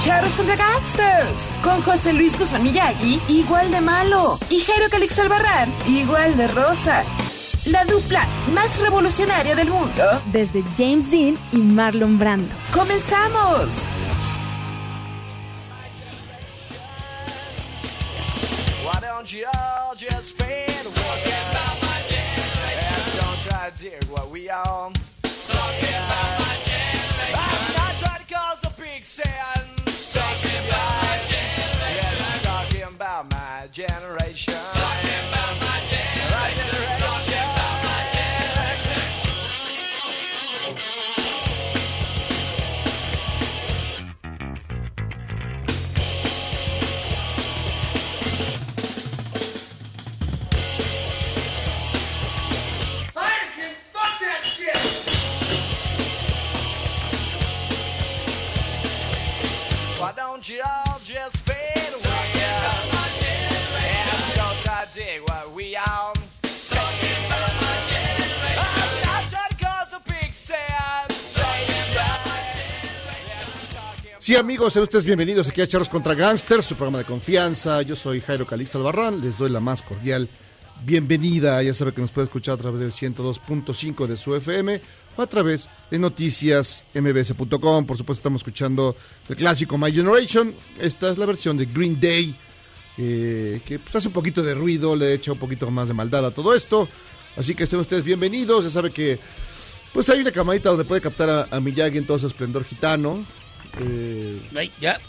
Charros contra Gangsters con José Luis Guzmán Miyagi, igual de malo, y Jairo Calix Albarrán, igual de rosa. La dupla más revolucionaria del mundo. desde James Dean y Marlon Brando. ¡Comenzamos! Why don't Sí, amigos, sean ustedes bienvenidos aquí a Charros contra Gangsters, su programa de confianza. Yo soy Jairo Calixto Albarrán, les doy la más cordial bienvenida. Ya sabe que nos puede escuchar a través del 102.5 de su FM a través de noticias mbs.com. Por supuesto, estamos escuchando el clásico My Generation. Esta es la versión de Green Day, eh, que pues, hace un poquito de ruido, le echa un poquito más de maldad a todo esto. Así que sean ustedes bienvenidos. Ya sabe que pues hay una camadita donde puede captar a, a Miyagi en todo su esplendor gitano. Eh, Ay, ya.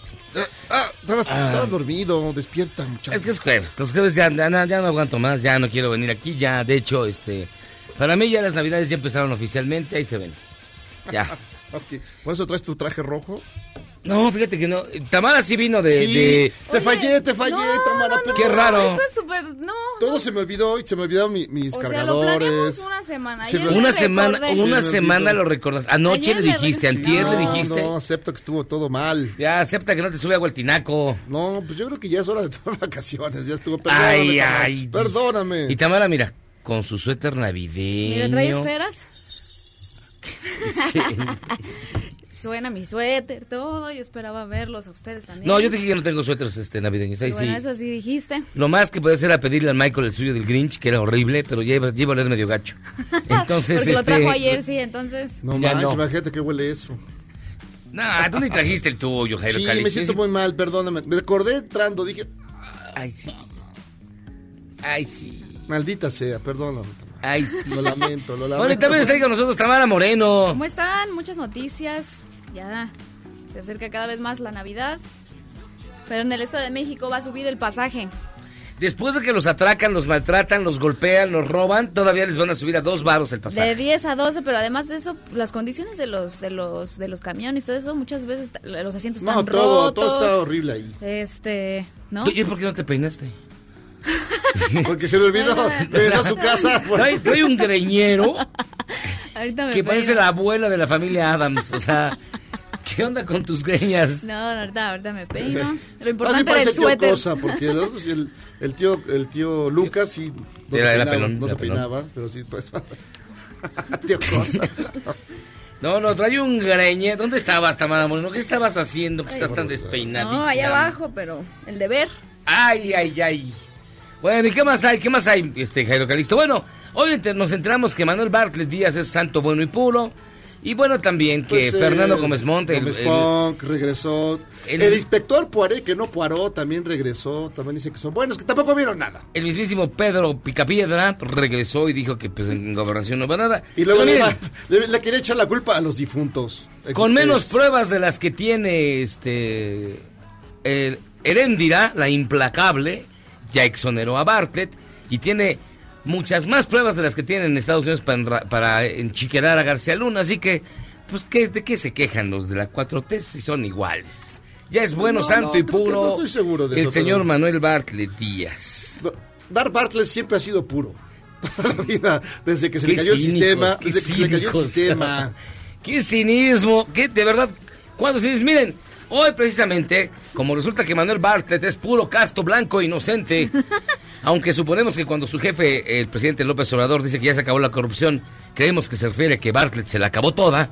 ah, estabas, Ah. estabas dormido, despierta, muchacho. Es que es jueves. Los jueves ya, ya, ya no aguanto más. Ya no quiero venir aquí. Ya, de hecho, este. Para mí ya las navidades ya empezaron oficialmente. Ahí se ven. Ya. Ok, Por eso traes tu traje rojo. No, fíjate que no. Tamara sí vino de. sí, de- te fallé, te fallé, no, Tamara. no, no, Qué raro. Esto es súper. No. Todo se me olvidó y se me olvidaron mi- mis O sea, lo planeamos cargadores. una semana. Se me- Una semana. Sí, una semana lo recordas. Anoche Ayer le dijiste, recordé. antier le no, dijiste. no, acepto que estuvo todo mal. Ya acepta que no te sube agua el tinaco. No, pues yo creo que ya es hora de tomar vacaciones. Ya estuvo. Ay, Perdóname, Tamara, ay. Perdóname. Y Tamara, mira, con su suéter navideño. Mira, trae esferas. Sí. Suena mi suéter, todo. Yo esperaba verlos a ustedes también. No, yo dije que no tengo suéteres este, navideños. Ahí Y bueno, sí. eso sí dijiste. Lo más que puede hacer era pedirle al Michael el suyo del Grinch, que era horrible, pero ya iba, ya iba a oler medio gacho. Entonces, Porque lo este. trajo ayer, sí, entonces. No Ya manches, no. imagínate que huele eso. Nah, tú ni trajiste el tuyo, Jairo Sí, Calix. me siento muy mal, perdóname. Me acordé entrando, dije, Ay, sí. Ay, sí. Maldita sea, perdóname. Ay. Lo lamento, lo lamento. Bueno, y también está ahí con nosotros Tamara Moreno. ¿Cómo están? Muchas noticias. Ya se acerca cada vez más la Navidad. Pero en el Estado de México va a subir el pasaje. Después de que los atracan, los maltratan, los golpean, los roban, todavía les van a subir a dos varos el De pasaje. 10 a 12, pero además de eso, las condiciones de los de los de los camiones, todo eso, muchas veces los asientos están No, todo, rotos. todo está horrible ahí. Este, ¿no? Oye, ¿por qué no te peinaste? Porque se le olvidó. Regresa a su casa. por- Trae, trae un greñero Ahorita me que parece la abuela de la familia Adams. O sea, ¿qué onda con tus greñas? No, no, ahorita, ahorita me peino. Lo importante era parece el suéter. Cosa, porque el, sí, el, el tío, el tío Lucas sí no Era- se peinaba, pelón, no era se pelón. peinaba, pero sí, pues. tío Cosa. No, no, trae un greñero. ¿Dónde estabas, Tamara Moreno? ¿Qué estabas haciendo que estás tan despeinadita? No, allá abajo, pero el deber. Ay, ay, ay. Bueno, ¿y qué más hay? ¿Qué más hay, este Jairo Calixto? Bueno, hoy nos enteramos que Manuel Bartlett Díaz es santo, bueno y puro. Y bueno, también que Pues, eh, Fernando Gómez Monte, el- Gómez el- Punk regresó. el- El, inspector Poiré, que no Poirot, también regresó. También dice que son buenos, que tampoco vieron nada. el mismísimo Pedro Picapiedra regresó y dijo que pues en gobernación no va nada. Y luego le, le- le quería echar la culpa a los difuntos. con menos Ex- pruebas de las que tiene este el Heréndira, la implacable, ya exoneró a Bartlett y tiene muchas más pruebas de las que tienen en Estados Unidos para, para enchiquerar a García Luna, así que pues ¿qué, ¿de qué se quejan los de la 4T si son iguales? Ya es bueno, No, santo no, y puro no estoy seguro de el eso, señor pero- Manuel Bartlett Díaz. Dar Bartlett siempre ha sido puro. Toda la vida, desde que se Qué le cayó el sistema. Desde que se le cayó el sistema. Qué cinismo, qué de verdad. Cuando se dice, miren, hoy precisamente, como resulta que Manuel Bartlett es puro casto blanco inocente, aunque suponemos que cuando su jefe, el presidente López Obrador, dice que ya se acabó la corrupción, creemos que se refiere a que Bartlett se la acabó toda.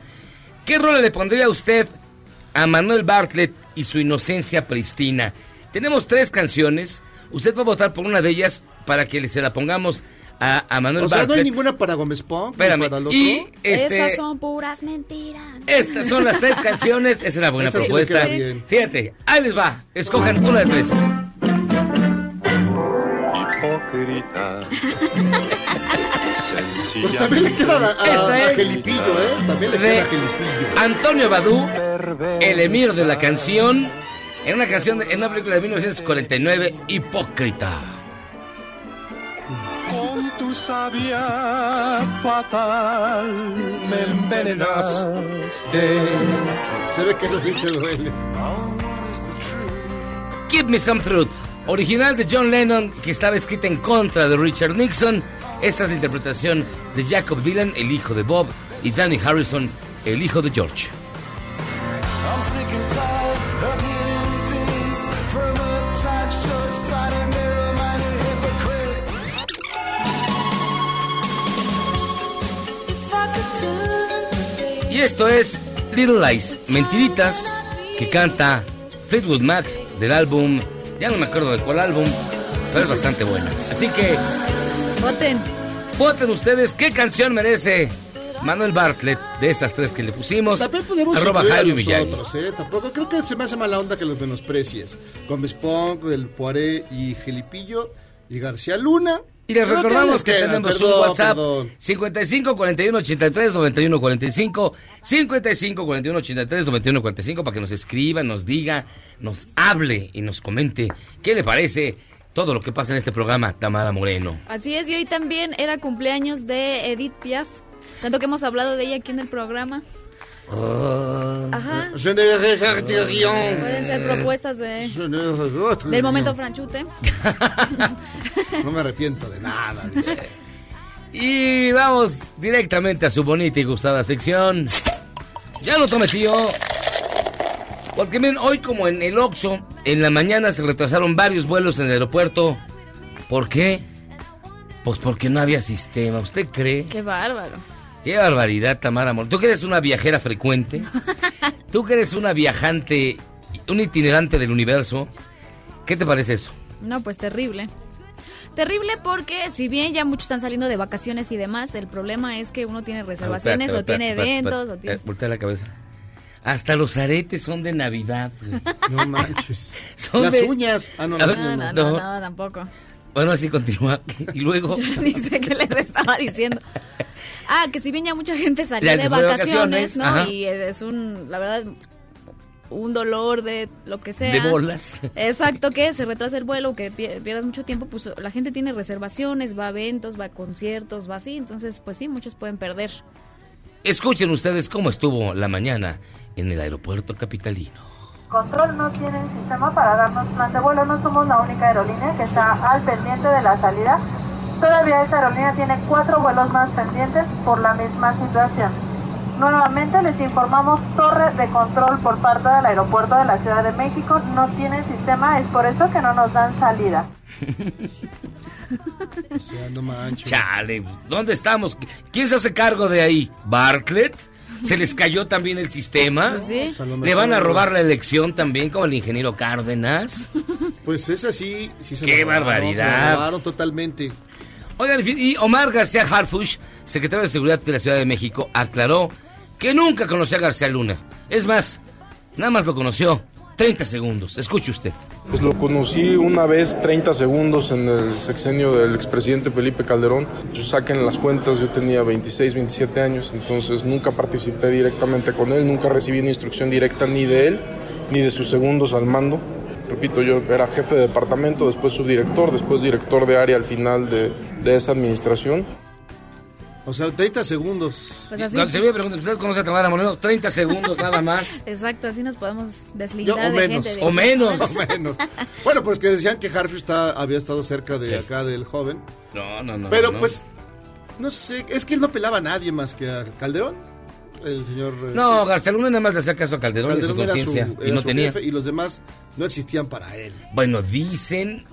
¿Qué rol le pondría usted a Manuel Bartlett y su inocencia pristina? Tenemos tres canciones. Usted va a votar por una de ellas para que se la pongamos a, a Manuel O sea, no hay ninguna para Gómez ni Espérame, para el otro. y este, Esas son puras mentiras. estas son las tres canciones. Esa es una buena Esa propuesta. bien. Fíjate, ahí les va. Escojan una de tres. hipócrita. Pues también le queda a, a- Gelipillo, ¿eh? También le queda a Gelipillo. Antonio Badú, el emir de la canción, en una canción, de- en una película de 1949, Hipócrita. Con tu sabia fatal me envenenaste. Se ve que eso sí te duele. Give Me Some Truth, original de John Lennon, que estaba escrita en contra de Richard Nixon. Esta es la interpretación de Jacob Dylan, el hijo de Bob, y Danny Harrison, el hijo de George. Y esto es Little Lies, mentiritas, que canta Fleetwood Mac del álbum, ya no me acuerdo de cuál álbum, pero es bastante bueno. Así que Voten. voten ustedes qué canción merece Manuel Bartlett de estas tres que le pusimos. También podemos Arroba a Jaime los Miyagi. otros, ¿eh? Tampoco creo que se me hace mala onda que los menosprecies. Gómez Punk, el Poiré y Gelipillo y García Luna. Y les recordamos que tenemos perdón, un WhatsApp perdón. 55 41 83 91 45 55 41 83 91 45 para que nos escriba, nos diga, nos hable y nos comente qué le parece todo lo que pasa en este programa, Tamara Moreno. Así es, y hoy también era cumpleaños de Edith Piaf. Tanto que hemos hablado de ella aquí en el programa. Ajá. Je ne regrette rien. Pueden ser propuestas de, Je ne regrette del momento franchute. No me arrepiento de nada. dice. Y vamos directamente a su bonita y gustada sección. Ya lo tome, tío. Porque miren, hoy como en el Oxxo, en la mañana se retrasaron varios vuelos en el aeropuerto. ¿Por qué? Pues porque no había sistema. ¿Usted cree? Qué bárbaro. Qué barbaridad, Tamara Amor. ¿Tú que eres una viajera frecuente? ¿Tú que eres una viajante, un itinerante del universo? ¿Qué te parece eso? No, pues terrible. Terrible porque si bien ya muchos están saliendo de vacaciones y demás, el problema es que uno tiene reservaciones o tiene eventos o tiene... Eh, voltea la cabeza. Hasta los aretes son de Navidad. No manches. Son Las de- uñas. Ah, no. no, no. no, tampoco. Bueno, así continúa. Y luego... Yo ni sé qué les estaba diciendo. Ah, que si bien ya mucha gente salió de vacaciones, ¿no? ajá. Y es un, la verdad, un dolor de lo que sea. De bolas. Exacto, que se retrasa el vuelo, que pier- pierdas mucho tiempo, pues la gente tiene reservaciones, va a eventos, va a conciertos, va así, entonces pues sí, muchos pueden perder. Escuchen ustedes cómo estuvo la mañana en el aeropuerto capitalino. Control no tiene sistema para darnos plan de vuelo, no somos la única aerolínea que está al pendiente de la salida. Todavía esta aerolínea tiene cuatro vuelos más pendientes por la misma situación. Nuevamente les informamos torre de control por parte del aeropuerto de la Ciudad de México, no tiene sistema, es por eso que no nos dan salida. Chale, ¿dónde estamos? ¿Quién se hace cargo de ahí? ¿Bartlett? ¿Se les cayó también el sistema? Pues sí. ¿Le van a robar la elección también como el ingeniero Cárdenas? Pues es así. Sí se ¡Qué robaron, barbaridad! Se lo robaron totalmente. Oigan, y Omar García Harfush, secretario de Seguridad de la Ciudad de México, aclaró que nunca conoció a García Luna. Es más, nada más lo conoció 30 segundos. Escuche usted. Pues lo conocí una vez 30 segundos en el sexenio del expresidente Felipe Calderón. Yo saquen las cuentas, yo tenía 26, 27 años, entonces nunca participé directamente con él, nunca recibí una instrucción directa ni de él ni de sus segundos al mando. Repito, yo era jefe de departamento, después subdirector, después director de área al final de, de esa administración. O sea, 30 segundos. Pues así. Se me pregunta, ¿usted conoce a Tamara Moreno? 30 segundos nada más. Exacto, así nos podemos Yo, deslindar o de menos. gente. de- O menos. O menos. Bueno, pues que decían que Harfield está, había estado cerca de Sí. acá del joven. No, no, no. Pero no. pues, no sé, es que él no pelaba a nadie más que a Calderón. El señor... eh, No, García Luna nada más le hacía caso a Calderón, Calderón era su, conciencia. Y no su tenía. jefe y los demás no existían para él. Bueno, dicen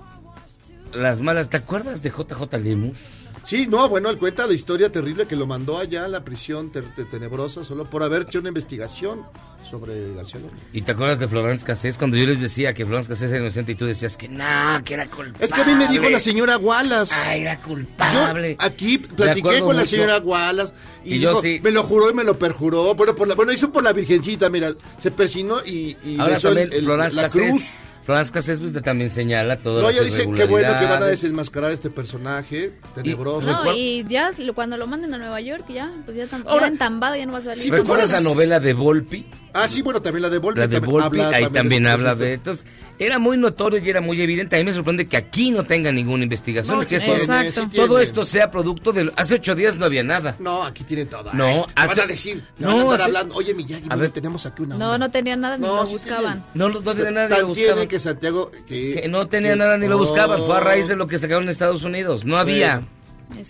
las malas. ¿Te acuerdas de JJ Lemus? Sí, no, bueno, él cuenta la historia terrible que lo mandó allá a la prisión te- tenebrosa solo por haber hecho una investigación sobre García Luna. ¿Y te acuerdas de Florence Cassés? Cuando yo les decía que Florence Cassés era inocente y tú decías que no, que era culpable. Es que a mí me dijo la señora Wallace. Ay, era Yo culpable. aquí platiqué con la mucho. señora Wallace y, Y yo dijo, sí. me lo juró y me lo perjuró. Bueno, por la, bueno, hizo por la virgencita, mira, se persinó y, y Ahora besó el- también el- Florence la Cassés. cruz. Florence Cassés pues, también señala todo No, las ella dice que bueno que van a desenmascarar este personaje tenebroso. No, y ya si lo- cuando lo manden a Nueva York, ya, pues ya, tam- Ahora, ya entambado, ya no va a salir. si tú ¿Recuerdas fueras- la novela de Volpi? Ah, sí, bueno, también la de Volpi. La de también Volpi, habla ahí también de- habla de-. Entonces, era muy notorio y era muy evidente. A mí me sorprende que aquí no tenga ninguna investigación. No, sí esto- tiene, Exacto. sí todo esto sea producto de... Hace ocho días no había nada. No, aquí tiene todo. No, te hace- van a decir, te no, van a estar hace- hablando. Oye, Miyagi, A mira, ver. tenemos aquí una No, onda. no tenía nada ni No, lo sí buscaban. No, no tenía nada ni lo buscaban. tiene que Santiago que, Que no tenía que- nada ni lo buscaban. Fue a raíz de lo que sacaron en Estados Unidos. No había.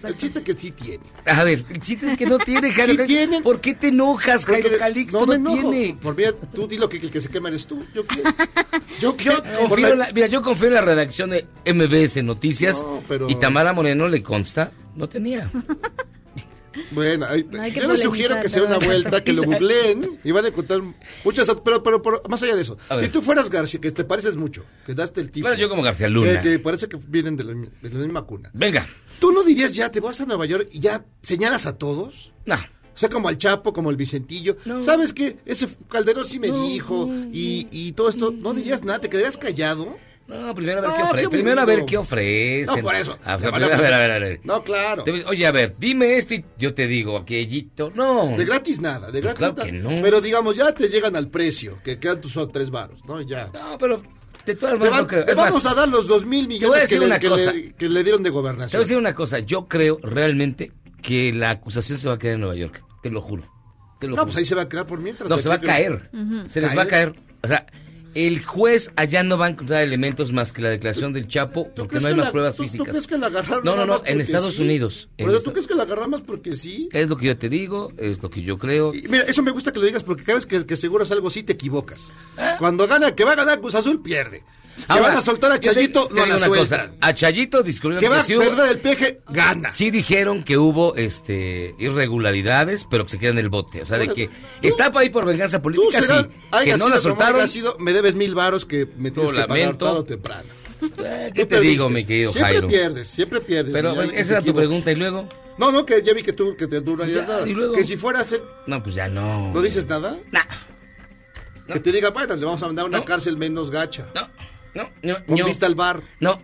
El chiste que sí tiene. A ver, el chiste es que no tiene, Jairo. Sí tienen. ¿Por qué te enojas, Jairo Porque Calixto? no No, me enojo. tiene. Por mira, tú di lo que el que se quema eres tú. ¿Yo qué? ¿Yo qué? Yo confío, la- en la- mira, yo confío en la redacción de MBS Noticias No, pero- y Tamara Moreno le consta, no tenía. Bueno, No hay yo les sugiero que sea una pero- vuelta, que lo googleen y van a encontrar muchas... Pero, pero, pero más allá de eso, si tú fueras García, que te pareces mucho, que daste el tipo... Bueno, yo como García Luna. Que, que parece que vienen de la, de la misma cuna. Venga, ¿Tú no dirías ya, te vas a Nueva York y ya señalas a todos? no. O sea, como al Chapo, como el Vicentillo. ¿Sabes qué? Ese Calderón sí me dijo y, y todo esto. ¿No dirías nada? ¿Te quedarías callado? No, primero a ver No, qué ofrecen. qué Primero a ver qué ofrecen. No, por eso. Ah, o sea, primero, a ver, a ver, a ver. No, claro. Oye, a ver, dime esto y yo te digo, aquellito. No. De gratis nada, de Pues gratis claro nada. que no. Pero digamos, ya te llegan al precio, que quedan tus tres varos, ¿no? Ya. No, pero de todas maneras, vamos más, a dar los dos mil millones que le, una que cosa. le- que le dieron de Te voy a gobernación. decir una cosa. Yo creo realmente que la acusación se va a quedar en Nueva York. Te lo juro. Te lo No, juro. pues ahí se va a quedar por mientras. No, se va a caer. Se les va a caer. O sea, el juez allá no va a encontrar elementos más que la declaración del Chapo ¿Tú porque no hay más la- pruebas tú- ¿Tú físicas. crees que la agarraron No, no, no, en Estados sí? Unidos. Esta- ¿tú crees que la agarraron más porque sí? Es lo que yo te digo, es lo que yo creo. Y mira, eso me gusta que lo digas porque cada vez que, que aseguras algo sí te equivocas. Cuando gana, que va a ganar Cruz Azul, pierde. Que Ahora, van a soltar a Chayito, te no la sueltan. cosa. A Chayito disculpen Que va a hubo- perder el peje, gana. Sí dijeron que hubo este irregularidades, pero que se queda en el bote. O sea, de que tú- está para ahí por venganza política, sí. Que no sido la soltaron. sido, me debes mil varos que me tienes que pagar tarde o temprano. Eh, ¿Qué te perdiste. digo, mi querido Siempre Jairo? pierdes, siempre pierdes. Pero esa era tu pregunta y luego. No, no, que ya vi que tú, que te, tú no harías nada. y luego. Que si fueras él, No, pues ya no. ¿no dices nada? Nah, Que te diga, bueno, le vamos a mandar a una No. cárcel menos gacha. no, no, no. Con no. vista al bar. No,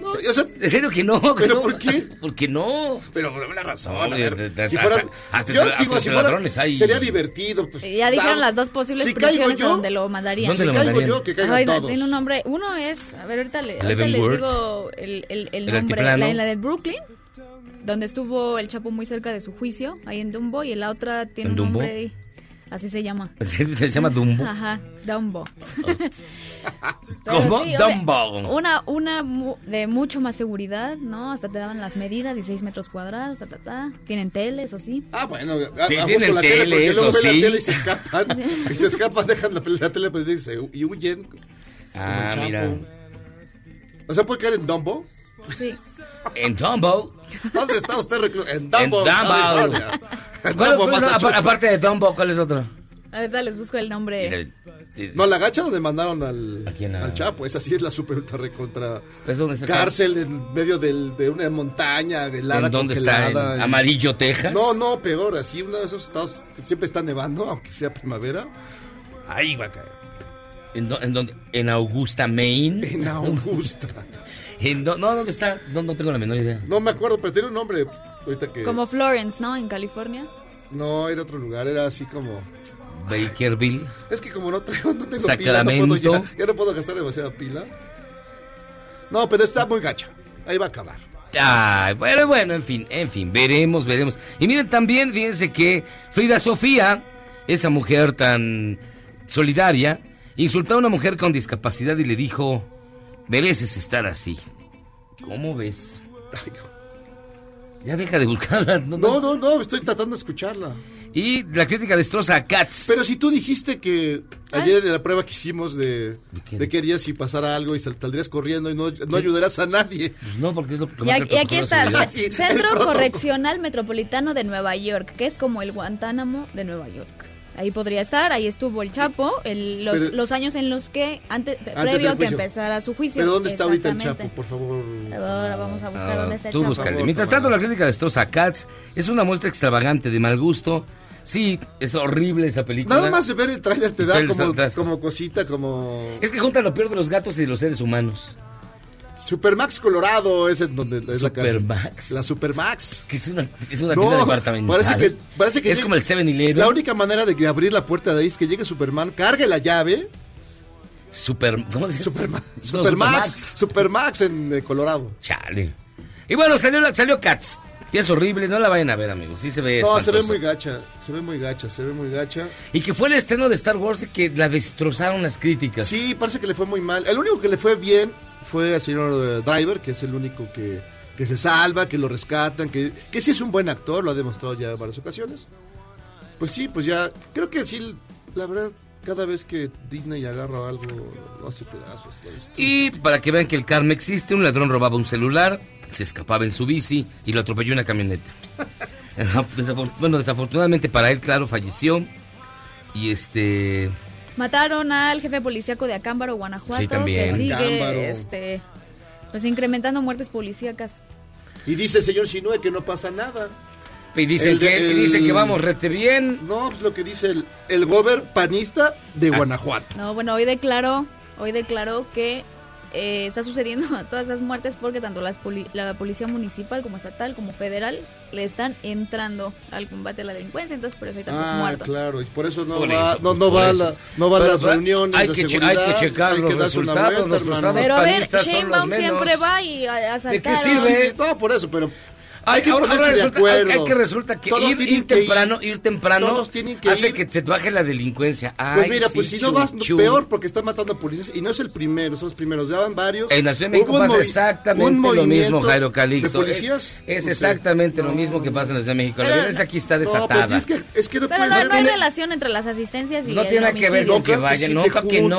No, o sea, en serio que no. que ¿Pero no. por qué? Porque no. pero por la razón. No, a ver, de- de- si hasta- fueras, hasta yo entre- digo, hasta si fuera, ladrones hay- sería divertido. Pues, Ya dijeron las dos posibles Si caigo prisiones a yo, donde lo mandarían. ¿Dónde si lo caigo mandarían? yo, que caigan Ay, todos. tiene un nombre. Uno es, a ver, ahorita, le- ahorita les digo el, el, el El nombre. La, la de Brooklyn, donde estuvo el Chapo muy cerca de su juicio, ahí en Dumbo, y la otra tiene ¿En un Dumbo? nombre, así se llama. Se llama Dumbo. Ajá, Dumbo. ¿Cómo? sí, Dumbo. Una, una mu- de mucho más seguridad, ¿no? Hasta te daban las medidas, 16 metros cuadrados, ta, ta, ta. Tienen tele, eso sí. Ah, bueno, Sí, a- a tienen la tele, porque eso luego ven sí. la tele y se escapan. y se escapan, dejan la, la tele prendida y, se- y huyen. Ah, mira. O sea, ¿puede caer en Dumbo? Sí. En Dumbo. ¿Dónde está usted recluido? En En Dumbo. En ¿Cuál- Dumbo, aparte de Dumbo, ¿cuál es otro? Ahorita les busco el nombre. No, la gacha donde mandaron al, ¿A quién? A- al Chapo, esa sí es la super ultra recontra Pues, ¿dónde está? cárcel en medio del- de una montaña helada ¿En dónde está? ¿En Amarillo, Texas? No, no, peor, así uno de esos estados que siempre está nevando, aunque sea primavera. Ahí va a caer. ¿En, dó- en dónde? ¿En Augusta, Maine? En Augusta. ¿En dó- no, ¿dónde está? No, no tengo la menor idea. No me acuerdo, pero tiene un nombre. Ahorita que. Como Florence, ¿no? En California. No, era otro lugar, era así como. Bakerville. Es que como no, traigo, no tengo pila, no Sacramento. puedo ya, ya no puedo gastar demasiada pila. No, pero está muy gacha. Ahí va a acabar. Ay, bueno, bueno, en fin, en fin, veremos, veremos. Y miren también, fíjense que Frida Sofía, esa mujer tan solidaria, insultó a una mujer con discapacidad y le dijo, mereces estar así. ¿Cómo ves? Ya deja de buscarla. No, No, no, no, estoy tratando de escucharla. Y la crítica destroza a Katz. Pero si tú dijiste que ayer en la prueba que hicimos de, de qué harías si pasara algo y sal- saldrías corriendo y no, no ayudarás a nadie. No, porque es lo que Y aquí, y aquí está, Centro. Correccional Metropolitano de Nueva York, que es como el Guantánamo de Nueva York. Ahí podría estar, ahí estuvo el Chapo, el- los, Pero- los años en los que, antes, previo a que empezara su juicio. Pero ¿dónde está ahorita el. Chapo, por favor? Ahora vamos a buscar Ah, dónde está el tú Chapo. búscale. Mientras tanto, la crítica destroza a Katz. Es una muestra extravagante de mal gusto. Sí, es horrible esa película. Nada más de ver el tráiler te da como, trailer como cosita, como... Es que junta lo peor de los gatos y de los seres humanos. Supermax Colorado es en donde es la casa. Supermax. La Supermax. Que es una, es una No, tienda departamental. parece que, parece que es llegue- como el 7-Eleven. La única manera de que abrir la puerta de ahí es que llegue Superman, cargue la llave. Super, ¿cómo se? Superma- No, Supermax. Supermax en eh, Colorado. Chale. Y bueno, salió, salió Cats. Y es horrible, no la vayan a ver, amigos. Sí se ve No, se ve muy gacha, se ve muy gacha, se ve muy gacha. Y que fue el estreno de Star Wars y que la destrozaron las críticas. Sí, parece que le fue muy mal. El único que le fue bien fue al señor eh, Driver, que es el único que, que se salva, que lo rescatan, que, que sí es un buen actor, lo ha demostrado ya en varias ocasiones. Pues sí, pues ya, creo que sí, la verdad, cada vez que Disney agarra algo, lo hace pedazos. Y para que vean que el karma existe, un ladrón robaba un celular, se escapaba en su bici y lo atropelló una camioneta. Bueno, desafortunadamente para él, claro, falleció. Y este... Mataron al jefe policíaco de Acámbaro, Guanajuato, Sí, también. que sigue Acámbaro. este, pues incrementando muertes policíacas. Y dice el señor Sinue que no pasa nada. Y dicen, El de- que, y el- dicen que vamos rete bien. No, pues lo que dice el, el gober panista de Ah. Guanajuato. No, bueno, hoy declaró, hoy declaró que eh, está sucediendo todas esas muertes porque tanto las poli- la policía municipal como estatal como federal le están entrando al combate a la delincuencia, entonces por eso hay tantos Ah, muertos. claro, y por eso no Por va, eso, no, no va, la, no va Pero, las reuniones hay de que seguridad. hay que checar hay los que resultados, vuelta, Pero a ver, Sheinbaum siempre va y a, a ¿De qué asaltar. sirve? Sí, no, por eso, pero Hay, que ahora- ponerse ahora de resulta- acuerdo. hay que resulta que ir, que temprano, ir temprano Todos tienen que hace ir. que se baje la delincuencia. Pues Ay, mira, pues sí, si no vas peor porque están matando a policías y no es el primero, son los primeros, ya van varios. En la Ciudad de México pasa exactamente lo mismo, Jairo Calixto. ¿De policías? Es, es No exactamente lo mismo que pasa en la Ciudad de México. La Pero- violencia aquí está No, desatada. pero tienes que, es que no Pero no, no hay relación entre las asistencias y No el tiene que ver con que vayan, no, que no.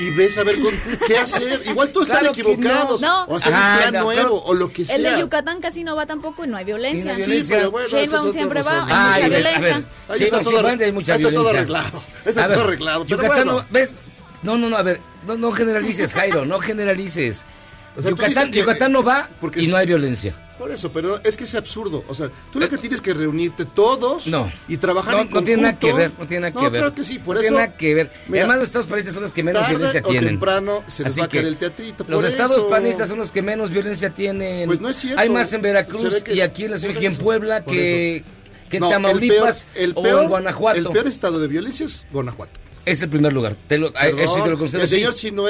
Y ves a ver con, qué hacer. Igual todos Claro están equivocados. no. O hacer Ah, un plan no, nuevo o lo que sea. El de Yucatán casi no va tampoco y no hay violencia. Sí, no hay Sí, violencia. pero bueno, Sheinbaum siempre va, hay mucha ver, violencia. ver. Ahí está no, todo, hay mucha está todo violencia. arreglado. Está A todo ver, arreglado. Pero Yucatán bueno. no, ¿ves? No, no, no, a ver, no, no generalices, Jairo, no generalices. O sea, Yucatán, dices que- Yucatán no va porque y no hay violencia. Por eso, pero es que es absurdo. O sea, tú lo que tienes que reunirte todos No. y trabajar No, en no tiene nada que conjunto. ver, no tiene nada No, que ver. claro que sí, por no eso. tiene nada que ver. Mira, Además, los estados panistas son los que menos tarde violencia o tienen. temprano se les Así va a que caer el teatrito. Los estados panistas son los que menos violencia tienen. Pues no es cierto. Hay más en Veracruz que- y aquí en la ciudad, en eso, Puebla que, que en No, Tamaulipas el peor, el o en Guanajuato. El peor estado de violencia es Guanajuato. Es el primer lugar. Te lo, Perdón, eso sí te lo concedo. el sí. señor Sinue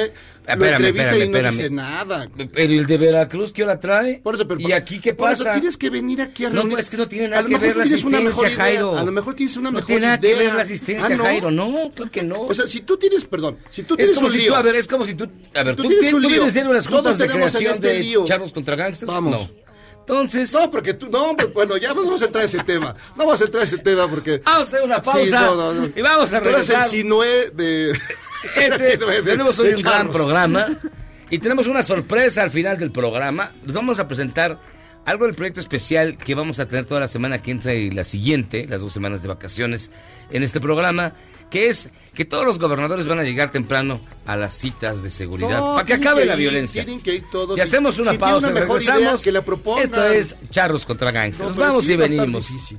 lo Espérame, entrevista espérame, y no espérame. dice nada. Pero ¿y el de Veracruz qué hora trae? Por eso, pero- ¿Y aquí qué por pasa? eso tienes que venir aquí a No, es que no tiene A nada lo que ver la asistencia. Jairo. A lo mejor tienes una No mejor tiene nada idea. que ver la asistencia, Ah, ¿no? Jairo. No, creo que no. O sea, si tú tienes, perdón, si tú es tienes como un si lío. tú, a ver, es como si tú, a ver, Tú tú, tienes qué- un tú lío. vienes de las Todos de en este de contra gangsters. Vamos. No. Entonces, No, porque tú, no, bueno, ya no vamos a entrar a ese tema. No vamos a entrar a ese tema porque. vamos a hacer una pausa Sí, no, no, no. y vamos a Tú eres el regresar. Sinue de. Este, de- tenemos hoy de un gran programa y tenemos una sorpresa al final del programa. Les vamos a presentar algo del proyecto especial que vamos a tener toda la semana que entra y la siguiente, las dos semanas de vacaciones en este programa, que es que todos los gobernadores van a llegar temprano a las citas de seguridad No, para que acabe que la violencia. tienen que ir todos. Y hacemos una Si pausa, una mejor idea, regresamos. que la propongan. Esto es Charros contra Gangsters. Vamos sí y venimos. difícil.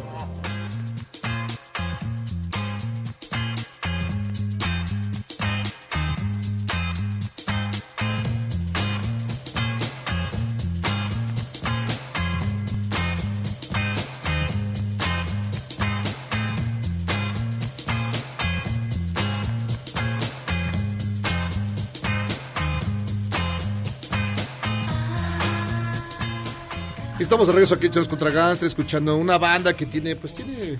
Estamos de regreso aquí en Charros contra Gangsters, escuchando una banda que tiene, pues tiene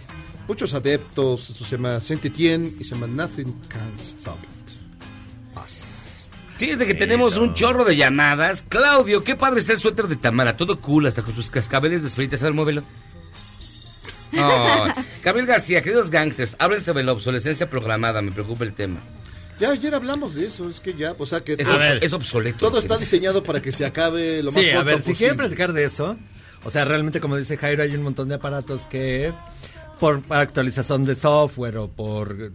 muchos adeptos. Esto se llama Saint Etienne y se llama Nothing Can Stop It. Us. Fíjate que tenemos un chorro de llamadas. Claudio, qué padre está el suéter de Tamara. Todo cool, hasta con sus cascabeles desfritas. A ver, muévelo. Oh, Gabriel García, queridos gangsters, hablen sobre la obsolescencia programada. Me preocupa el tema. Ya ayer hablamos de eso, es que ya, o sea que Es, todo, obs- es obsoleto. todo está diseñado para que se acabe lo más Sí, a pronto ver, si quieren platicar de eso, o sea, realmente como dice Jairo, hay un montón de aparatos que por actualización de software o por...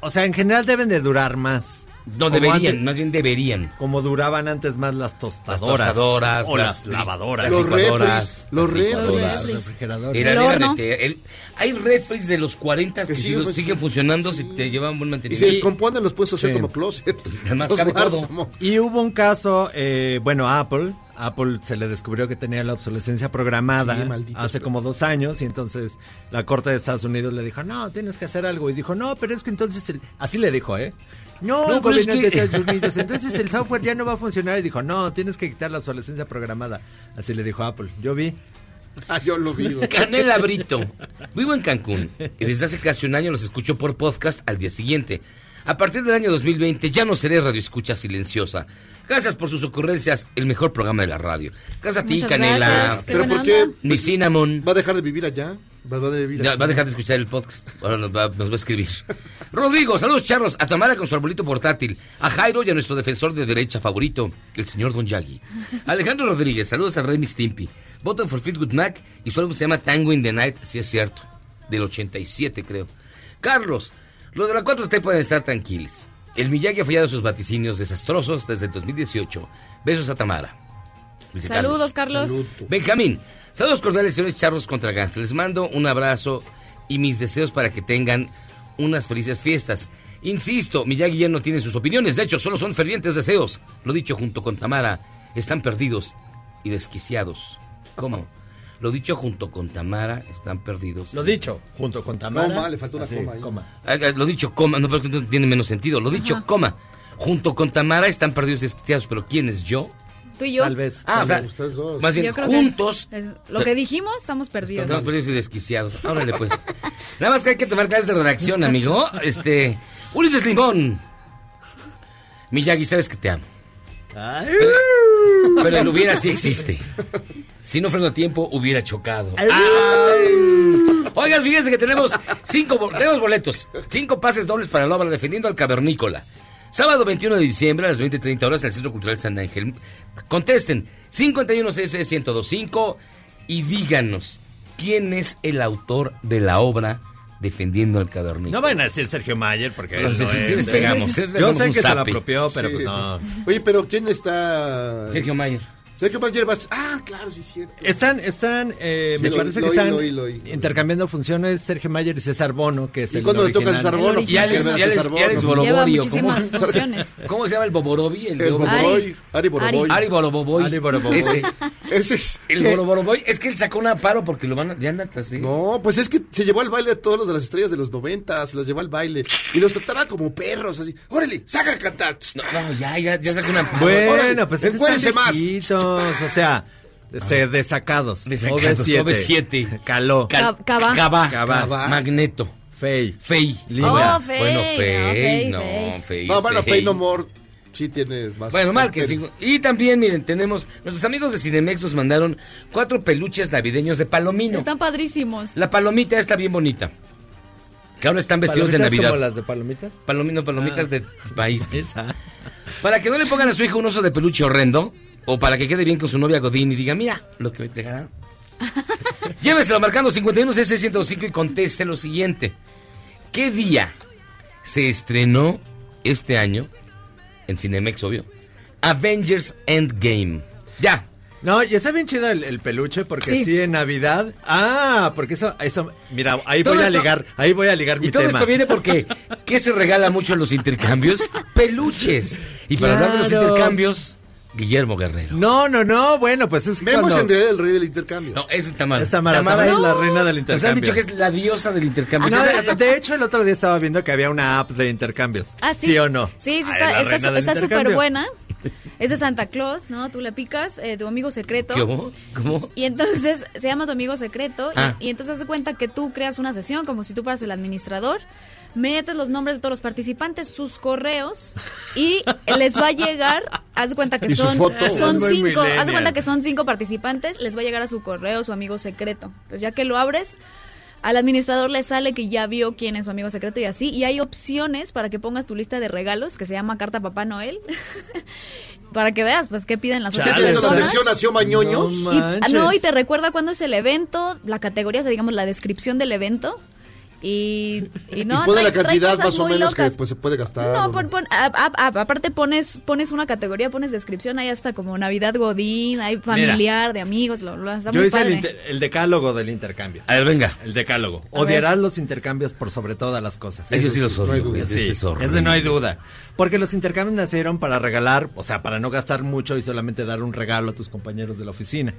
O sea, en general deben de durar más. No deberían, antes- más bien deberían. Como duraban antes más las tostadoras. tostadoras, o las las, lavadoras. las Los licuadoras, los las refrigeradores. Era- era el- hay refris de los 40 que, Que sí, siguen- pues, siguen funcionando sí. si te llevan buen Y se mantenimiento. descomponen, los puedes hacer Sí. como closet. Además, Los cabe guardas todo. como- Y hubo un caso, eh, bueno, Apple. Apple se le descubrió que tenía la obsolescencia programada Sí, hace como dos años y entonces la Corte de Estados Unidos le dijo, no, tienes que hacer algo. Y dijo, no, pero es que entonces, el-". así le dijo, ¿eh? No, No, es gobierno que- de Estados Unidos, entonces el software ya no va a funcionar. Y dijo, no, tienes que quitar la obsolescencia programada. Así le dijo Apple. Yo vi. Ah, yo lo vi. Canela Brito. Vivo en Cancún y desde hace casi un año los escucho por podcast al día siguiente. A partir del año 2020 ya no seré radio escucha silenciosa. Gracias por sus ocurrencias, el mejor programa de la radio. Gracias a ti, Muchas Canela. gracias. Qué ¿Pero buena por qué? onda. Mi Cinnamon. ¿Va a dejar de vivir allá? ¿Va, va a vivir Ya, aquí? va a dejar de escuchar el podcast. Ahora nos va, nos va a escribir. Rodrigo, saludos charros. A Tamara con su arbolito portátil. A Jairo y a nuestro defensor de derecha favorito, el señor Don Yagi. Alejandro Rodríguez, saludos a Remy Stimpy. Voten for Fleetwood Mac y su álbum se llama Tango in the Night, si es cierto. Del 87, creo. Carlos, los de la 4T pueden estar tranquilos. El Miyagi ha fallado sus vaticinios desastrosos desde el 2018. Besos a Tamara. Dice Saludos, Carlos. Benjamín, saludos cordiales, señores charros contra gangsters. Les mando un abrazo y mis deseos para que tengan unas felices fiestas. Insisto, Miyagi ya no tiene sus opiniones, de hecho, solo son fervientes deseos. Lo dicho junto con Tamara, están perdidos y desquiciados. ¿Cómo? Lo dicho junto con Tamara, están perdidos. Lo dicho, junto con Tamara. Coma, le faltó una Así, coma ahí. Ah, Lo dicho, coma, no, pero no tiene menos sentido. Lo dicho, coma. Junto con Tamara están perdidos y desquiciados, pero ¿quién es yo? Tú y yo. Tal vez. Ah, o sea, Ustedes dos. más bien que juntos. es- lo que dijimos, estamos perdidos. Estamos perdidos y desquiciados. Órale, pues. Nada más que hay que tomar clases de redacción, amigo. Este. Ulises Limón. Miyagi, sabes que te amo. Pero, pero el hubiera sí existe. Si no freno a tiempo, hubiera chocado. Ay. Oigan, fíjense que tenemos cinco tenemos boletos. Cinco pases dobles para la obra Defendiendo al Cavernícola. Sábado 21 de diciembre a las 20.30 horas en el Centro Cultural San Ángel. Contesten 51cc1025 y díganos quién es el autor de la obra Defendiendo al Cavernícola. No vayan a decir Sergio Mayer porque No, él sí, no sí, es, sí les pegamos, sí Yo sé que se lo apropió, pero Sí. pues no. Oye, pero ¿quién está...? Sergio Mayer. Sergio Mayer va a- Ah, claro, sí es cierto. Están, están, eh, Sí, me lo- parece lo que están lo intercambiando funciones Sergio Mayer y César Bono, que es ¿Y el cuándo le toca. César Bono? Y Alex, y Alex, Alex Boroborio. muchísimas ¿Cómo, funciones. ¿Cómo se llama el Boborobi? El, El Bobo- Boroboy, Ari Boroboy. Ari Boroboboy. Ari Boroboboy. Ese. Ese es... El ¿Qué? Boroboy. Es que él sacó un amparo porque lo van a... Ya anda así. No, pues es que se llevó al baile a todos los de las estrellas de los 90, se los llevó al baile y los trataba como perros, así. Órale, saca a cantar. No, no, ya, ya, ya sacó un amparo. Bueno, pues es que encuérese están más. O sea, este, desacados. Desacados, OV7. OV7. Caló. Cal- Cava. Cava. Cava. Magneto. Fey. Fey. Libra. Oh, Fey, Bueno, no, Fey. Fey, No, Fey. Fey. No, bueno, Fey. Fey No More sí tiene más. Bueno, cinco- Y también, miren, tenemos... Nuestros amigos de Cinemex nos mandaron cuatro peluches navideños de palomino. Están padrísimos. La palomita está bien bonita. Que ahora están vestidos de ¿Palomitas Navidad. como las de palomitas? Palomino, palomitas Ah. de. Esa. Para que no le pongan a su hijo un oso de peluche horrendo, o para que quede bien con su novia Godín y diga, mira, lo que te dejará. Lléveselo marcando 51 y conteste lo siguiente. ¿Qué día se estrenó este año, en Cinemex, obvio, Avengers Endgame? Ya. No, y está bien chido el, el peluche porque Sí. sí. en Navidad. Ah, porque eso, eso, mira, ahí Todo voy a ligar, ahí voy a ligar Y mi todo tema. esto viene porque, ¿qué se regala mucho en los intercambios? Peluches. Y para hablar de los intercambios, Guillermo Guerrero. No, no, no, bueno, pues es que Vemos cuando- en realidad el rey del intercambio. No, esa está mal. Esta Tamara, Tamara Tamara es es- la reina del Nos han intercambio. dicho que es la diosa del intercambio. No, de, de hecho, el otro día estaba viendo que había una app de intercambios. Ah, sí. o no? Sí, sí, Ay, está la súper intercambio. buena. Es de Santa Claus, ¿no? Tú le picas, eh, tu amigo secreto. ¿Cómo? ¿Cómo? Y entonces se llama tu amigo secreto. y- Ah. Y, entonces hace cuenta que tú creas una sesión como si tú fueras el administrador. Metes los nombres de todos los participantes, sus correos y les va a llegar. Haz de cuenta que son, cinco. Haz de cuenta que son cinco participantes. Les va a llegar a su correo su amigo secreto. Entonces ya que lo abres, al administrador le sale que ya vio quién es su amigo secreto y así. Y hay opciones para que pongas tu lista de regalos que se llama Carta Papá Noel. para que veas, pues, qué piden las ¿Qué otras es esto? ¿La personas. sesión nació mañoños? No Y, ah, no, y te recuerda cuándo es el evento, la categoría, o sea, digamos, la descripción del evento. Y, y no, y pone trae- la cantidad más o menos locas. que pues, se puede gastar. No, ¿o pon- pon- a- a- a- aparte pones pones una categoría, pones descripción, hay hasta como Navidad Godín, hay familiar, de amigos, lo, lo- está Yo muy hice el, inter- el decálogo del intercambio. A ver, venga. El decálogo. A ver. Odiarás los intercambios por sobre todas las cosas. Eso sí los no odio. ese Sí, ese no hay duda. Porque los intercambios nacieron para regalar, o sea, para no gastar mucho y solamente dar un regalo a tus compañeros de la oficina.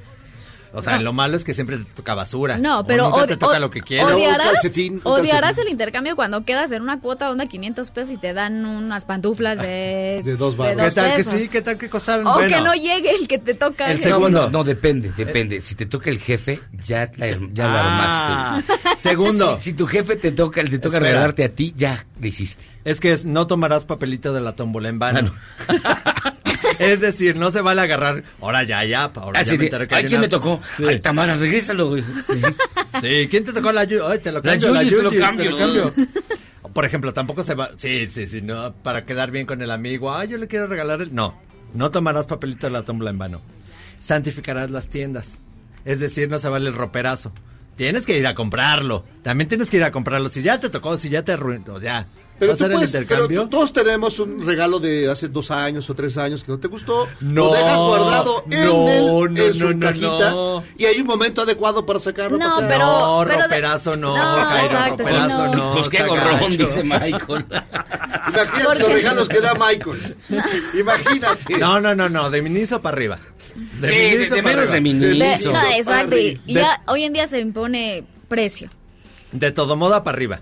O sea, No. lo malo es que siempre te toca basura. No, o pero nunca odi- te toca lo que quieres. Un odiarás, calcetín, un odiarás calcetín. el intercambio cuando quedas en una cuota onda 500 pesos y te dan unas pantuflas de, De dos baros. ¿Qué tal que sí? ¿Qué tal que costaron? O Bueno, que no llegue el que te toca. El el- segundo. no, no, depende, depende. Si te toca el jefe, ya la, ya la Ah, armaste. Segundo, Si, si tu jefe te toca, te toca Espera. regalarte a ti, ya lo hiciste. es que es, no tomarás papelito de la tómbola en vano. Ah, es decir, no se vale agarrar, ahora ya, ya, ahora Así ya me de, ay, ¿quién una- me tocó? Sí. Ay, Tamara, regrésalo. güey. Sí, ¿quién te tocó la yu- Ay, te lo La cambio, la yuyis te lo cambio. cambio. Por ejemplo, tampoco se va... Sí, sí, sí, no, para quedar bien con el amigo. Ay, yo le quiero regalar el... No, no tomarás papelito de la tómbola en vano. Santificarás las tiendas. Es decir, no se vale el roperazo. Tienes que ir a comprarlo. También tienes que ir a comprarlo. Si ya te tocó, si ya te arruinó, ya. Pero, ¿Va a tú ser puedes- pero intercambio? tú- todos tenemos un regalo de hace dos años o tres años que no te gustó. No, lo dejas guardado en, no, el, no, en su no, no, cajita no. y hay un momento adecuado para sacarlo. No, para pero- No, pero de- roperazo no, No, Jairo, exacto, sí, roperazo no. no. Pues qué gorrón, dice Michael. Imagínate los regalos que da Michael. Imagínate. No, no, no, no, de miniso para arriba. Sí, de, miniso de para menos de arriba. De- miniso. no, exacto. Y, De- ya hoy en día se impone precio. De todo moda para arriba.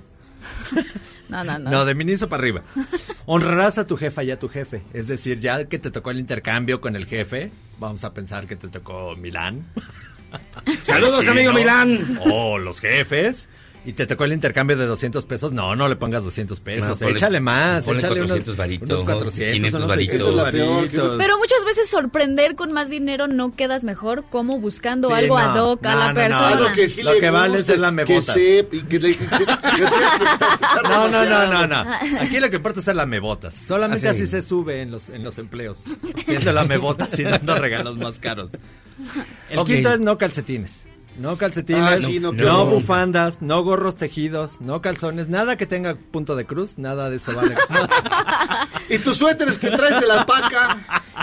No, no, no. No, de miniso para arriba. Honrarás a tu jefa y a tu jefe. Es decir, ya que te tocó el intercambio con el jefe, vamos a pensar que te tocó Milán. Saludos, Chino, amigo Milán. O los jefes. Y te tocó el intercambio de 200 pesos. No, no le pongas 200 pesos. No, ponle- échale más. ponle échale 400 unos, varitos, unos 400, 500 unos varitos. 600 Esa es la peor, varitos. Pero muchas veces sorprender con más dinero no quedas mejor como buscando Sí, algo no, ad hoc a no, la no, no. persona. Algo que sí Lo que vale es la sepa y que le- que- que- No, no, no, no, no. Aquí lo que importa es la mebotas. Solamente Ah, sí. así se sube en los, en los empleos. Siendo la mebotas y dando regalos más caros. El Ok. quinto es no calcetines. No calcetines, Ah, sí, no, bufandas, no gorros tejidos, no calzones, nada que tenga punto de cruz, nada de eso vale. Y tus suéteres que traes de la paca.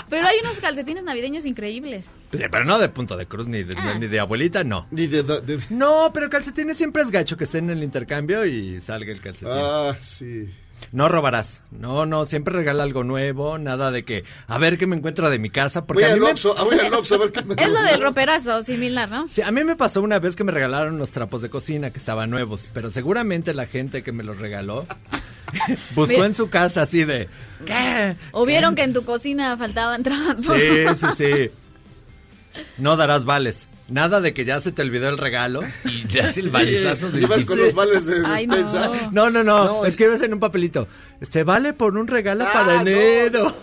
Pero hay unos calcetines navideños increíbles. Sí, Pero no de punto de cruz, ni de, Ah. ni de abuelita, no. Ni de, de- No, pero calcetines siempre es gacho que estén en el intercambio y salga el calcetín. Ah, sí. No robarás. No, no, siempre regala algo nuevo, nada de que, a ver qué me encuentro de mi casa. Porque Voy a me, voy Oxxo a ver qué me Es lo del roperazo, similar, ¿no? Sí, a mí me pasó una vez que me regalaron unos trapos de cocina que estaban nuevos, pero seguramente la gente que me los regaló buscó Mira. en su casa así de, ¿qué? O vieron que en tu cocina faltaban trapos. Sí, sí, sí. No darás vales. Nada de que ya se te olvidó el regalo. Y le hace el balizazo de... Llevas con los vales de Ay, no. despensa. No, no, no. No, es- escribes en un papelito. Se vale por un regalo Ah, para no. enero.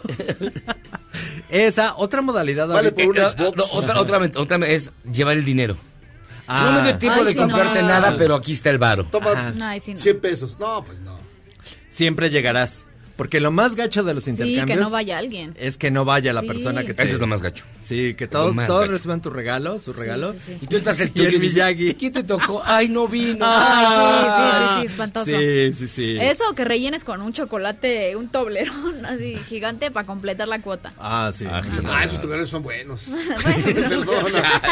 Esa, otra modalidad. Vale por un Eh, Xbox. no, otra, otra, otra es llevar el dinero. Ah. no me dio tiempo Ay, de sí, comprarte no. nada, pero aquí está el varo. Toma. Ay, sí, no. 100 pesos. No, pues no. Siempre llegarás. Porque lo más gacho de los Sí, intercambios que no vaya alguien. es que no vaya la Sí. persona que te... Eso es lo más gacho. Sí, que todos, todos gacho. reciban tu regalo, su regalo. sí, sí. Y tú entras el Y tuyo el y dices, Miyagi. ¿quién te tocó? Ay, no vino. Ay, sí, sí, sí, sí, espantoso. Sí, sí, sí. Eso que rellenes con un chocolate, un toblerón así gigante para completar la cuota. Ah, sí. Ah, sí. Ah, esos toblerones son buenos. Bueno, Perdona.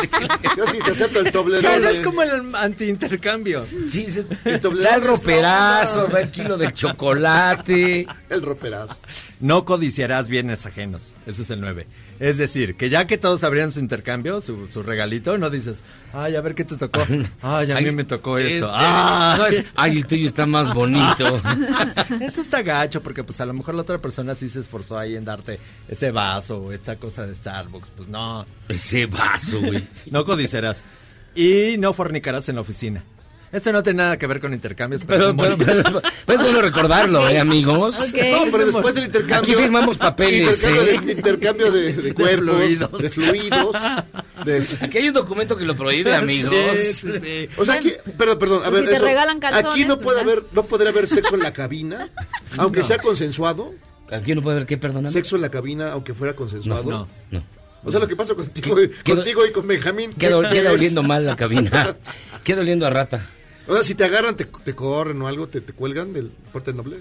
Yo sí te acepto el toblerón. Claro, es como el anti-intercambio. Sí, El toblerón da el roperazo, da el kilo de chocolate. El roperazo. No codiciarás bienes ajenos. Ese es el 9. Es decir, que ya que todos abrieron su intercambio, su, su regalito, no dices, ay, a ver qué te tocó. Ay, a mí Ay, me tocó es- esto. eh, Ay. no, es, ay, el tuyo está más bonito. Eso está gacho, porque pues a lo mejor la otra persona sí se esforzó ahí en darte ese vaso o esta cosa de Starbucks. Pues no, Ese vaso, güey. no codiciarás. Y no fornicarás en la oficina. Esto no tiene nada que ver con intercambios, pero, Pero, es pero, pero, es bueno recordarlo, ¿eh, amigos? Ok. No, pero después del intercambio. Aquí firmamos papeles, Intercambio, ¿eh? de, intercambio de, de cuerpos, fluidos. de fluidos. de- Aquí hay un documento que lo prohíbe, amigos. Sí, sí, sí. O sea, aquí, perdón, perdón, a Pues ver, si te eso, regalan calzones, aquí no pues puede haber, no podría haber sexo en la cabina, aunque sea consensuado, Aquí no puede haber qué, perdóname. sexo en la cabina, aunque fuera consensuado. No. No. O sea, lo que pasa contigo, contigo y con Benjamín. Queda, oliendo mal la cabina. Queda oliendo a rata. O sea, si te agarran, te, te corren o algo, te, te cuelgan del porte noble.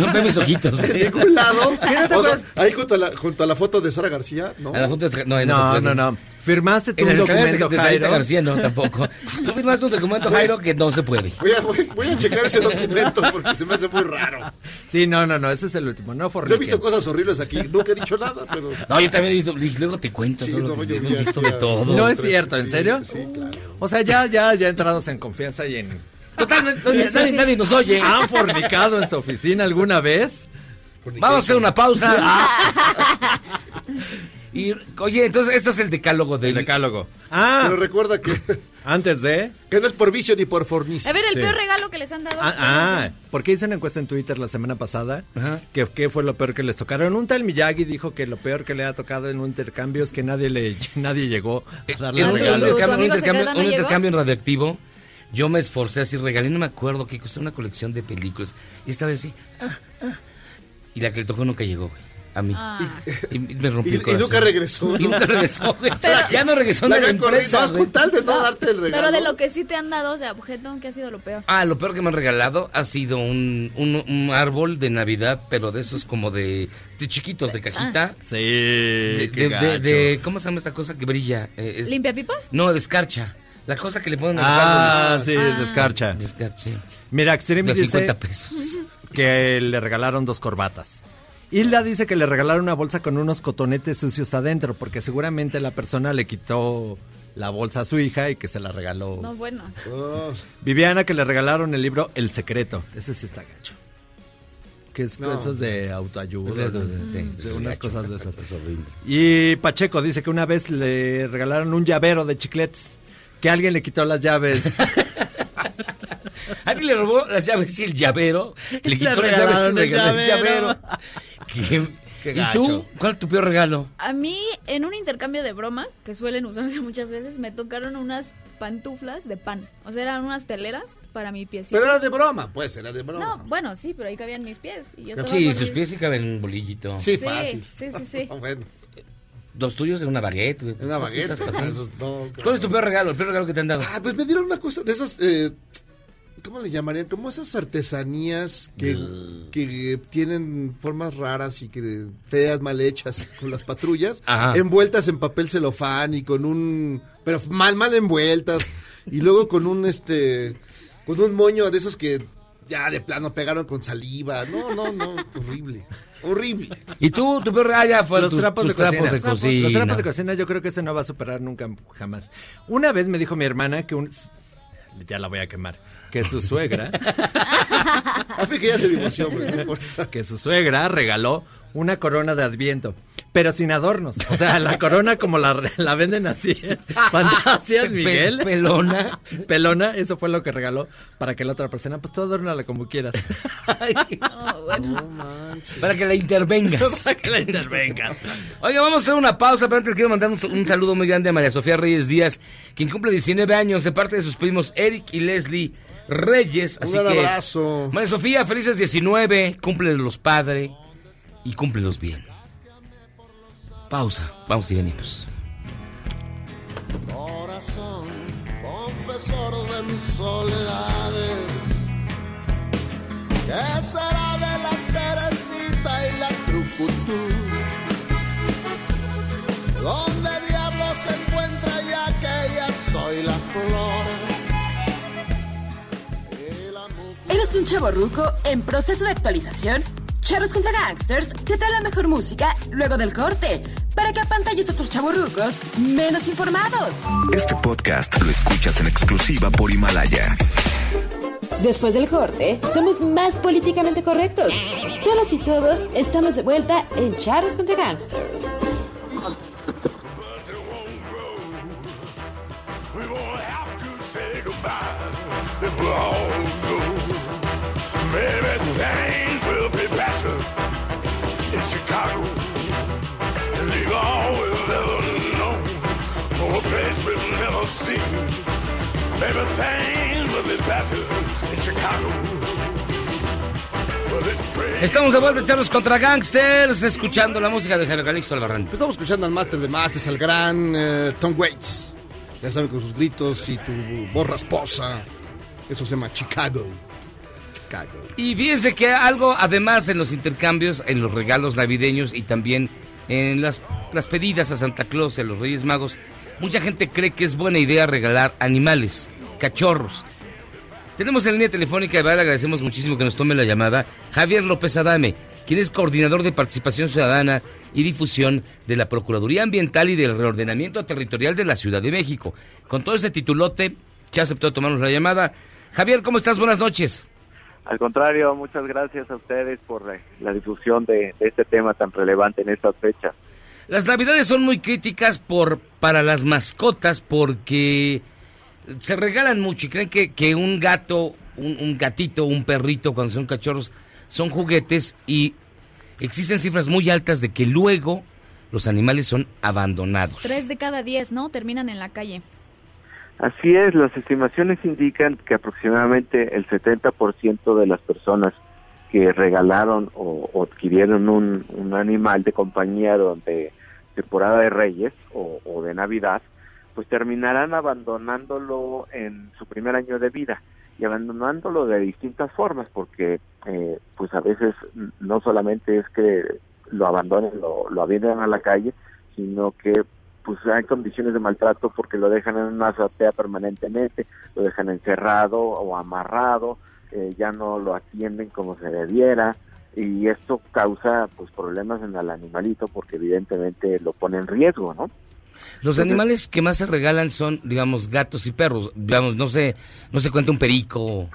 No ve mis ojitos. De ningún lado. ¿Qué no O sea, ahí junto a, la, junto a la foto de Sara García, ¿no? A la junta de- no, ahí No, puede. no, no. Firmaste En de, documento, de Jairo. García no, tampoco. Tú firmaste un documento, Jairo, que no se puede. Voy a, voy, voy a checar ese documento porque se me hace muy raro. Sí, no, no, no, ese es el último. No Yo he forniquen. visto cosas horribles aquí, nunca he dicho nada, pero... No, yo también he visto, luego te cuento Sí, todo lo no, que yo vi visto de todo. No es cierto, ¿en Sí, serio? Sí, claro. O sea, ya, ya, ya entrados en confianza y en... Totalmente, nadie, nadie nos oye. ¿Han fornicado en su oficina alguna vez? Vamos a hacer una pausa. Y, oye, entonces, esto es el decálogo El del... decálogo. Ah, Pero recuerda que, antes de... que no es por vicio ni por fornicio. A ver, el Sí. peor regalo que les han dado. Ah, ah, porque hice una encuesta en Twitter la semana pasada. Ajá. Que qué fue lo peor que les tocaron. Un tal Miyagi dijo que lo peor que le ha tocado en un intercambio es que nadie le nadie llegó a darle En un, regalo. ¿Tu- tu intercambio, un intercambio- no un intercambio radioactivo. Yo me esforcé así, regalé, no me acuerdo qué costó una colección de películas. Y estaba así. ah, ah. Y la que le tocó nunca llegó, güey. A mí. Ah. Y, me rompí Y, el y corazón. nunca regresó. Y nunca regresó, güey. ya no regresó La de la empresa, güey. con tal de no darte el regalo. Pero de lo que sí te han dado, o sea, objeto, ¿qué ha sido lo peor? Ah, lo peor que me han regalado ha sido un, un, un árbol de Navidad, pero de esos como de, de chiquitos, de cajita. Sí, de, qué de- de- gacho. de- ¿Cómo se llama esta cosa que brilla? Eh, es- ¿Limpia pipas? no, de escarcha. La cosa que le ponen a los Ah, árboles. sí, Ah. descarcha. De escarcha. Mira, Extreme De dice 50 pesos. que le regalaron dos corbatas. Hilda dice que le regalaron una bolsa con unos cotonetes sucios adentro, porque seguramente la persona le quitó la bolsa a su hija y que se la regaló. No, bueno. Oh, Viviana que le regalaron el libro El Secreto. Ese sí está gacho. Que es No. cosas de autoayuda. Sí, sí, sí, de sí, unas gacho. cosas de esas. Es. Y Pacheco dice que una vez le regalaron un llavero de chicletes. Que alguien le quitó las llaves. Alguien le robó las llaves y el llavero. Le Le quitó las llaves el regaló el llavero. llavero. ¿Qué- Qué ¿Y tú? ¿Cuál es tu peor regalo? A mí, en un intercambio de broma, que suelen usarse muchas veces, me tocaron unas pantuflas de pan. O sea, eran unas teleras para mi piecito. Pero era de broma, pues, era de broma. No, bueno, sí, pero ahí cabían mis pies. Y yo Sí, sus pies sí caben en un bolillito. Sí, Sí, fácil. sí, sí, sí. bueno, Los tuyos en una baguette. güey. una Cositas baguette. esos no, ¿Cuál es tu peor regalo? El peor regalo que te han dado. Ah, pues me dieron una cosa de esos. Eh, ¿Cómo le llamarían? Como esas artesanías que, que tienen formas raras y que feas, mal hechas con las patrullas, Ajá. envueltas en papel celofán y con un... pero mal, mal envueltas, y luego con un, este, con un moño de esos que ya de plano pegaron con saliva. No, no, no, horrible, horrible. Y tú, tu peor ah, ya fueron los tus, trapos, tus de, cocina. trapos de cocina. Los trapos de cocina yo creo que ese no va a superar nunca jamás. Una vez me dijo mi hermana que un... Ya la voy a quemar. Que su suegra... A fin que ya se divorció, hombre, no importa. que su suegra regaló una corona de adviento, pero sin adornos. O sea, la corona como la, la venden así. Fantasías, Pe- Miguel. pelona. Pelona, eso fue lo que regaló para que la otra persona, pues tú adórnala como quieras. Oh, bueno. Para que la intervengas. para que la intervenga. Oiga, vamos a hacer una pausa, pero antes quiero mandar un, un saludo muy grande a María Sofía Reyes Díaz, quien cumple 19 años de parte de sus primos Eric y Leslie Reyes. Así Un que, abrazo. María Sofía, felices 19, cúmplelos padre y cúmplelos bien. Pausa, vamos y venimos. Corazón, confesor de mis soledades. ¿Qué será de la Teresita y la Trucutú? ¿Dónde diablos se encuentra ya que ella soy la flor? ¿Eres un chavo ruco en proceso de actualización? Charros contra Gangsters te trae la mejor música luego del corte para que apantalles a otros chavorrucos menos informados. Este podcast lo escuchas en exclusiva por Himalaya. Después del corte, somos más políticamente correctos. Todas y todos estamos de vuelta en Charros contra Gangsters. Estamos de vuelta, Charlos contra Gangsters, escuchando la música de Javier Calixto Albarrán. Pues Estamos escuchando al máster de masters, al gran eh, Tom Waits. Ya saben, con sus gritos y tu voz rasposa. Eso se llama Chicago. Chicago. Y fíjense que algo, además en los intercambios, en los regalos navideños y también en las, las pedidas a Santa Claus y a los Reyes Magos, mucha gente cree que es buena idea regalar animales, cachorros. Tenemos en línea telefónica, y le agradecemos muchísimo que nos tome la llamada, Javier López Adame, quien es coordinador de participación ciudadana y difusión de la Procuraduría Ambiental y del Reordenamiento Territorial de la Ciudad de México. Con todo ese titulote, ya aceptó tomarnos la llamada. Javier, ¿cómo estás? Buenas noches. Al contrario, muchas gracias a ustedes por eh, la difusión de, de este tema tan relevante en estas fechas. Las navidades son muy críticas por para las mascotas porque se regalan mucho y creen que, que un gato, un, un gatito, un perrito cuando son cachorros son juguetes y existen cifras muy altas de que luego los animales son abandonados. Tres de cada diez, ¿no? Terminan en la calle. Así es, las estimaciones indican que aproximadamente el 70% de las personas que regalaron o, o adquirieron un, un animal de compañía durante temporada de Reyes o, o de Navidad, pues terminarán abandonándolo en su primer año de vida y abandonándolo de distintas formas, porque eh, pues a veces no solamente es que lo abandonen, lo, lo avienten a la calle, sino que pues hay condiciones de maltrato porque lo dejan en una azotea permanentemente, lo dejan encerrado o amarrado, eh, ya no lo atienden como se debiera y esto causa pues problemas en el animalito porque evidentemente lo pone en riesgo, ¿no? Los Entonces- animales que más se regalan son, digamos, gatos y perros. Digamos, no se, no se cuenta un perico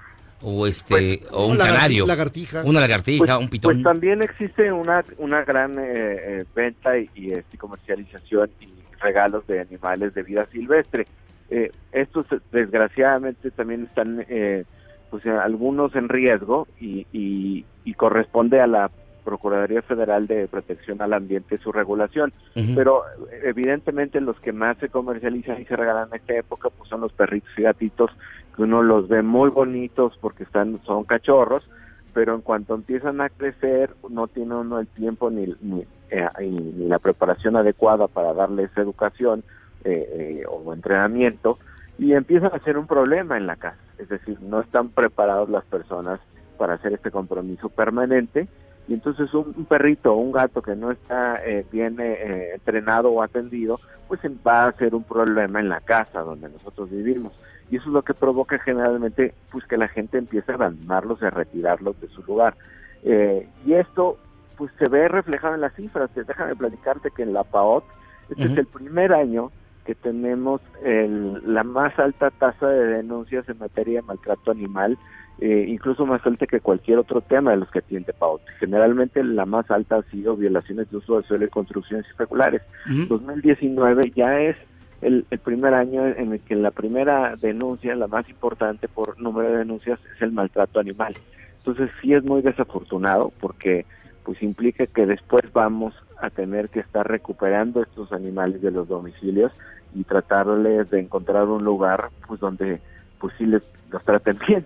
o este o un canario, lagartija. una lagartija, Pues- un pitón. Pues también existe una, una gran eh, eh, venta y, y, este, comercialización y regalos de animales de vida silvestre. Eh, estos desgraciadamente también están eh, pues algunos en riesgo y, y, y corresponde a la Procuraduría Federal de Protección al Ambiente su regulación. Pero evidentemente los que más se comercializan y se regalan en esta época pues son los perritos y gatitos que uno los ve muy bonitos porque están son cachorros, pero en cuanto empiezan a crecer no tiene uno el tiempo ni, ni, eh, ni la preparación adecuada para darles educación eh, eh, o entrenamiento y empiezan a ser un problema en la casa. Es decir, no están preparados las personas para hacer este compromiso permanente y entonces un, perrito o un gato que no está eh, bien eh, entrenado o atendido, pues va a ser un problema en la casa donde nosotros vivimos. Y eso es lo que provoca generalmente pues que la gente empiece a abandonarlos y a retirarlos de su lugar. Eh, y esto pues se ve reflejado en las cifras. Déjame platicarte que en la PAOT, este es el primer año que tenemos el, la más alta tasa de denuncias en materia de maltrato animal, eh, incluso más alta que cualquier otro tema de los que atiende PAOT. Generalmente la más alta ha sido violaciones de uso de suelo y construcciones irregulares. 2019 ya es el, el primer año en el que la primera denuncia, la más importante por número de denuncias, es el maltrato animal. Entonces sí es muy desafortunado porque pues implica que después vamos a tener que estar recuperando estos animales de los domicilios y tratarles de encontrar un lugar pues donde pues sí les los traten bien.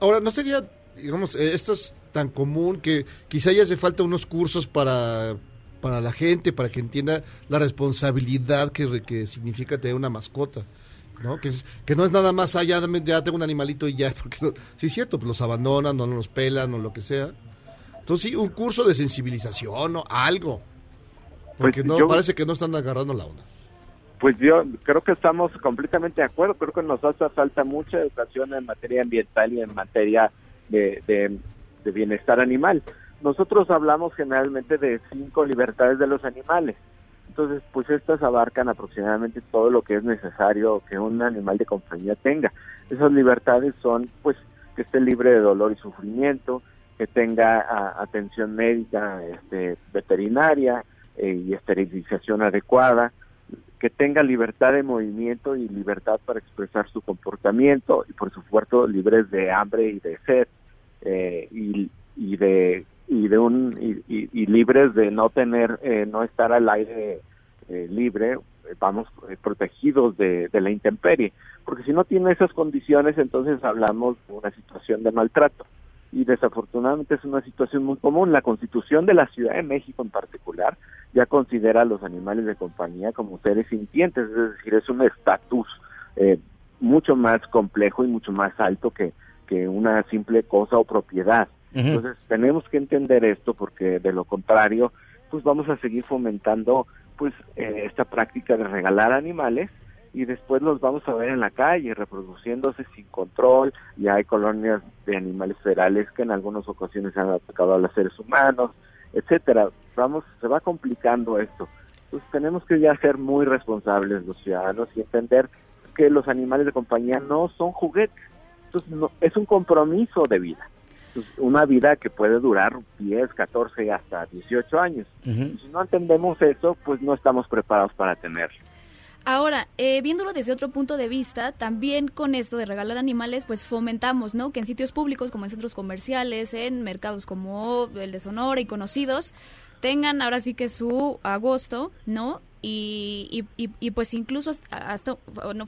Ahora, ¿no sería, digamos, eh, esto es tan común que quizá ya hace falta unos cursos para, para la gente, para que entienda la responsabilidad que, que significa tener una mascota? ¿no? Que, es, que no es nada más allá, dame- ya tengo un animalito y ya, porque no- sí es cierto, pues los abandonan, no los pelan o lo que sea. Entonces sí, un curso de sensibilización o algo. Porque Pues no, yo- parece que no están agarrando la onda. Pues yo creo que estamos completamente de acuerdo. Creo que nos hace falta mucha educación en materia ambiental y en materia de, de- bienestar animal. Nosotros hablamos generalmente de cinco libertades de los animales. Entonces, pues estas abarcan aproximadamente todo lo que es necesario que un animal de compañía tenga. Esas libertades son, pues, que esté libre de dolor y sufrimiento, que tenga atención médica, este, veterinaria eh, y esterilización adecuada, que tenga libertad de movimiento y libertad para expresar su comportamiento y por supuesto libres de hambre y de sed eh, y, y de y de un y, libres de no tener eh, no estar al aire eh, libre vamos eh, protegidos de la intemperie. Porque si no tiene esas condiciones entonces hablamos de una situación de maltrato y desafortunadamente es una situación muy común. La Constitución de la Ciudad de México en particular ya considera a los animales de compañía como seres sintientes, es decir, es un estatus eh, mucho más complejo y mucho más alto que, que una simple cosa o propiedad. Entonces tenemos que entender esto porque de lo contrario, pues vamos a seguir fomentando pues eh, esta práctica de regalar animales y después los vamos a ver en la calle reproduciéndose sin control y hay colonias de animales ferales que en algunas ocasiones han atacado a los seres humanos, etcétera. Vamos, se va complicando esto. Entonces tenemos que ya ser muy responsables los ciudadanos y entender que los animales de compañía no son juguetes. Entonces no, es un compromiso de vida. Entonces, una vida que puede durar 10, 14 hasta 18 años. Y si no entendemos eso, pues no estamos preparados para tenerlo. Ahora, eh, viéndolo desde otro punto de vista, también con esto de regalar animales, pues fomentamos, ¿no? Que en sitios públicos como en centros comerciales, en mercados como el de Sonora y conocidos, tengan ahora sí que su agosto, ¿no? Y, y, y- pues incluso hasta, hasta,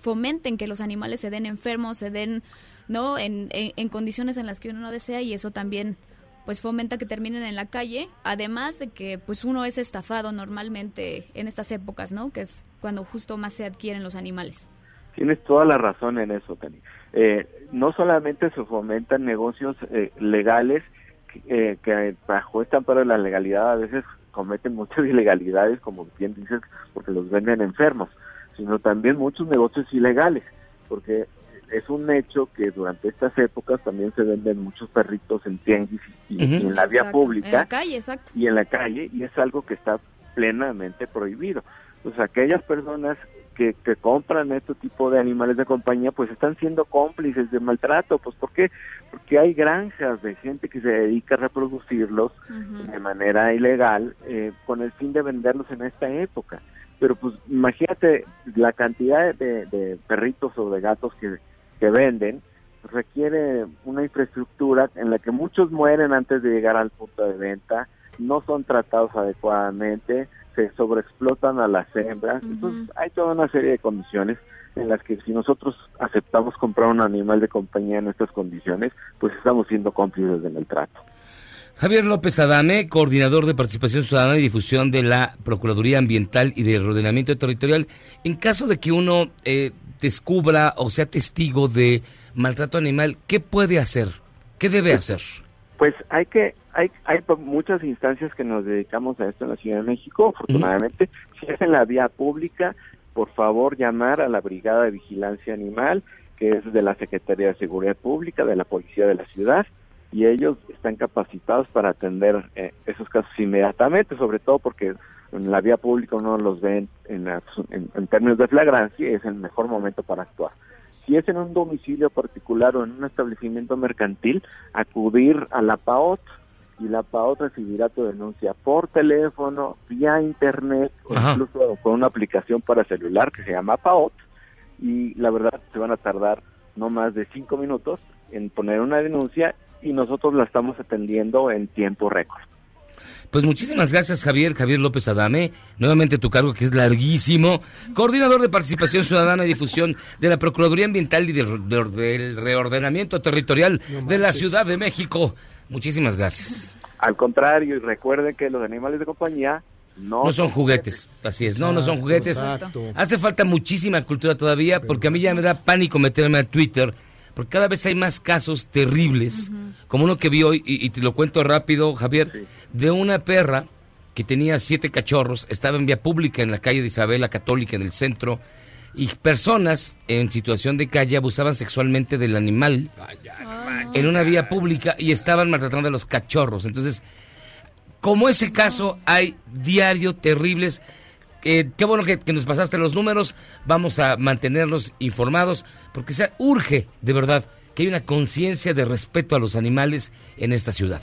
fomenten que los animales se den enfermos, se den, ¿no? En, en, en condiciones en las que uno no desea y eso también pues fomenta que terminen en la calle, además de que pues uno es estafado normalmente en estas épocas, ¿no? Que es cuando justo más se adquieren los animales. Tienes toda la razón en eso, Tani. Eh, no solamente se fomentan negocios eh, legales que, eh, que bajo este amparo de la legalidad a veces cometen muchas ilegalidades, como bien dices, porque los venden enfermos, sino también muchos negocios ilegales, porque es un hecho que durante estas épocas también se venden muchos perritos en tianguis y, en la vía Exacto, pública En la calle, exacto. y en la calle y es algo que está plenamente prohibido. Pues aquellas personas que, que compran este tipo de animales de compañía pues están siendo cómplices de maltrato, pues ¿por qué? Porque hay granjas de gente que se dedica a reproducirlos de manera ilegal eh, con el fin de venderlos en esta época. Pero pues imagínate la cantidad de, de perritos o de gatos que, que venden, requiere una infraestructura en la que muchos mueren antes de llegar al punto de venta, no son tratados adecuadamente, se sobreexplotan a las hembras, entonces hay toda una serie de condiciones en las que si nosotros aceptamos comprar un animal de compañía en estas condiciones, pues estamos siendo cómplices del maltrato. Javier López Adame, coordinador de participación ciudadana y difusión de la Procuraduría Ambiental y de Ordenamiento Territorial, en caso de que uno eh, descubra o sea testigo de maltrato animal, ¿qué puede hacer? ¿Qué debe hacer? Pues hay que hay hay muchas instancias que nos dedicamos a esto en la Ciudad de México, afortunadamente. Si es en la vía pública, por favor llamar a la Brigada de Vigilancia Animal, que es de la Secretaría de Seguridad Pública, de la Policía de la Ciudad, y ellos están capacitados para atender eh, esos casos inmediatamente, sobre todo porque en la vía pública uno los ve en, en en- en términos de flagrancia y es el mejor momento para actuar. Si es en un domicilio particular o en un establecimiento mercantil, acudir a la PAOT y la PAOT recibirá tu denuncia por teléfono, vía internet o Ajá. incluso con una aplicación para celular que se llama PAOT y la verdad se van a tardar no más de cinco minutos en poner una denuncia y nosotros la estamos atendiendo en tiempo récord. Pues muchísimas gracias, Javier, Javier López Adame. Nuevamente tu cargo, que es larguísimo. Coordinador de Participación Ciudadana y Difusión de la Procuraduría Ambiental y del, de- del Reordenamiento Territorial de la Ciudad de México. Muchísimas gracias. Al contrario, y recuerden que los animales de compañía no, No son juguetes, así es, no, no son juguetes. exacto. Hace falta muchísima cultura todavía, porque a mí ya me da pánico meterme a Twitter, porque cada vez hay más casos terribles, como uno que vi hoy, y, y te lo cuento rápido, Javier, de una perra que tenía siete cachorros, estaba en vía pública en la calle de Isabela Católica, en el centro, y personas en situación de calle abusaban sexualmente del animal en una vía pública y estaban maltratando a los cachorros. Entonces, como ese caso, hay diario terribles. Eh, qué bueno que, que nos pasaste los números. Vamos a mantenerlos informados porque se urge, de verdad, que hay una conciencia de respeto a los animales en esta ciudad.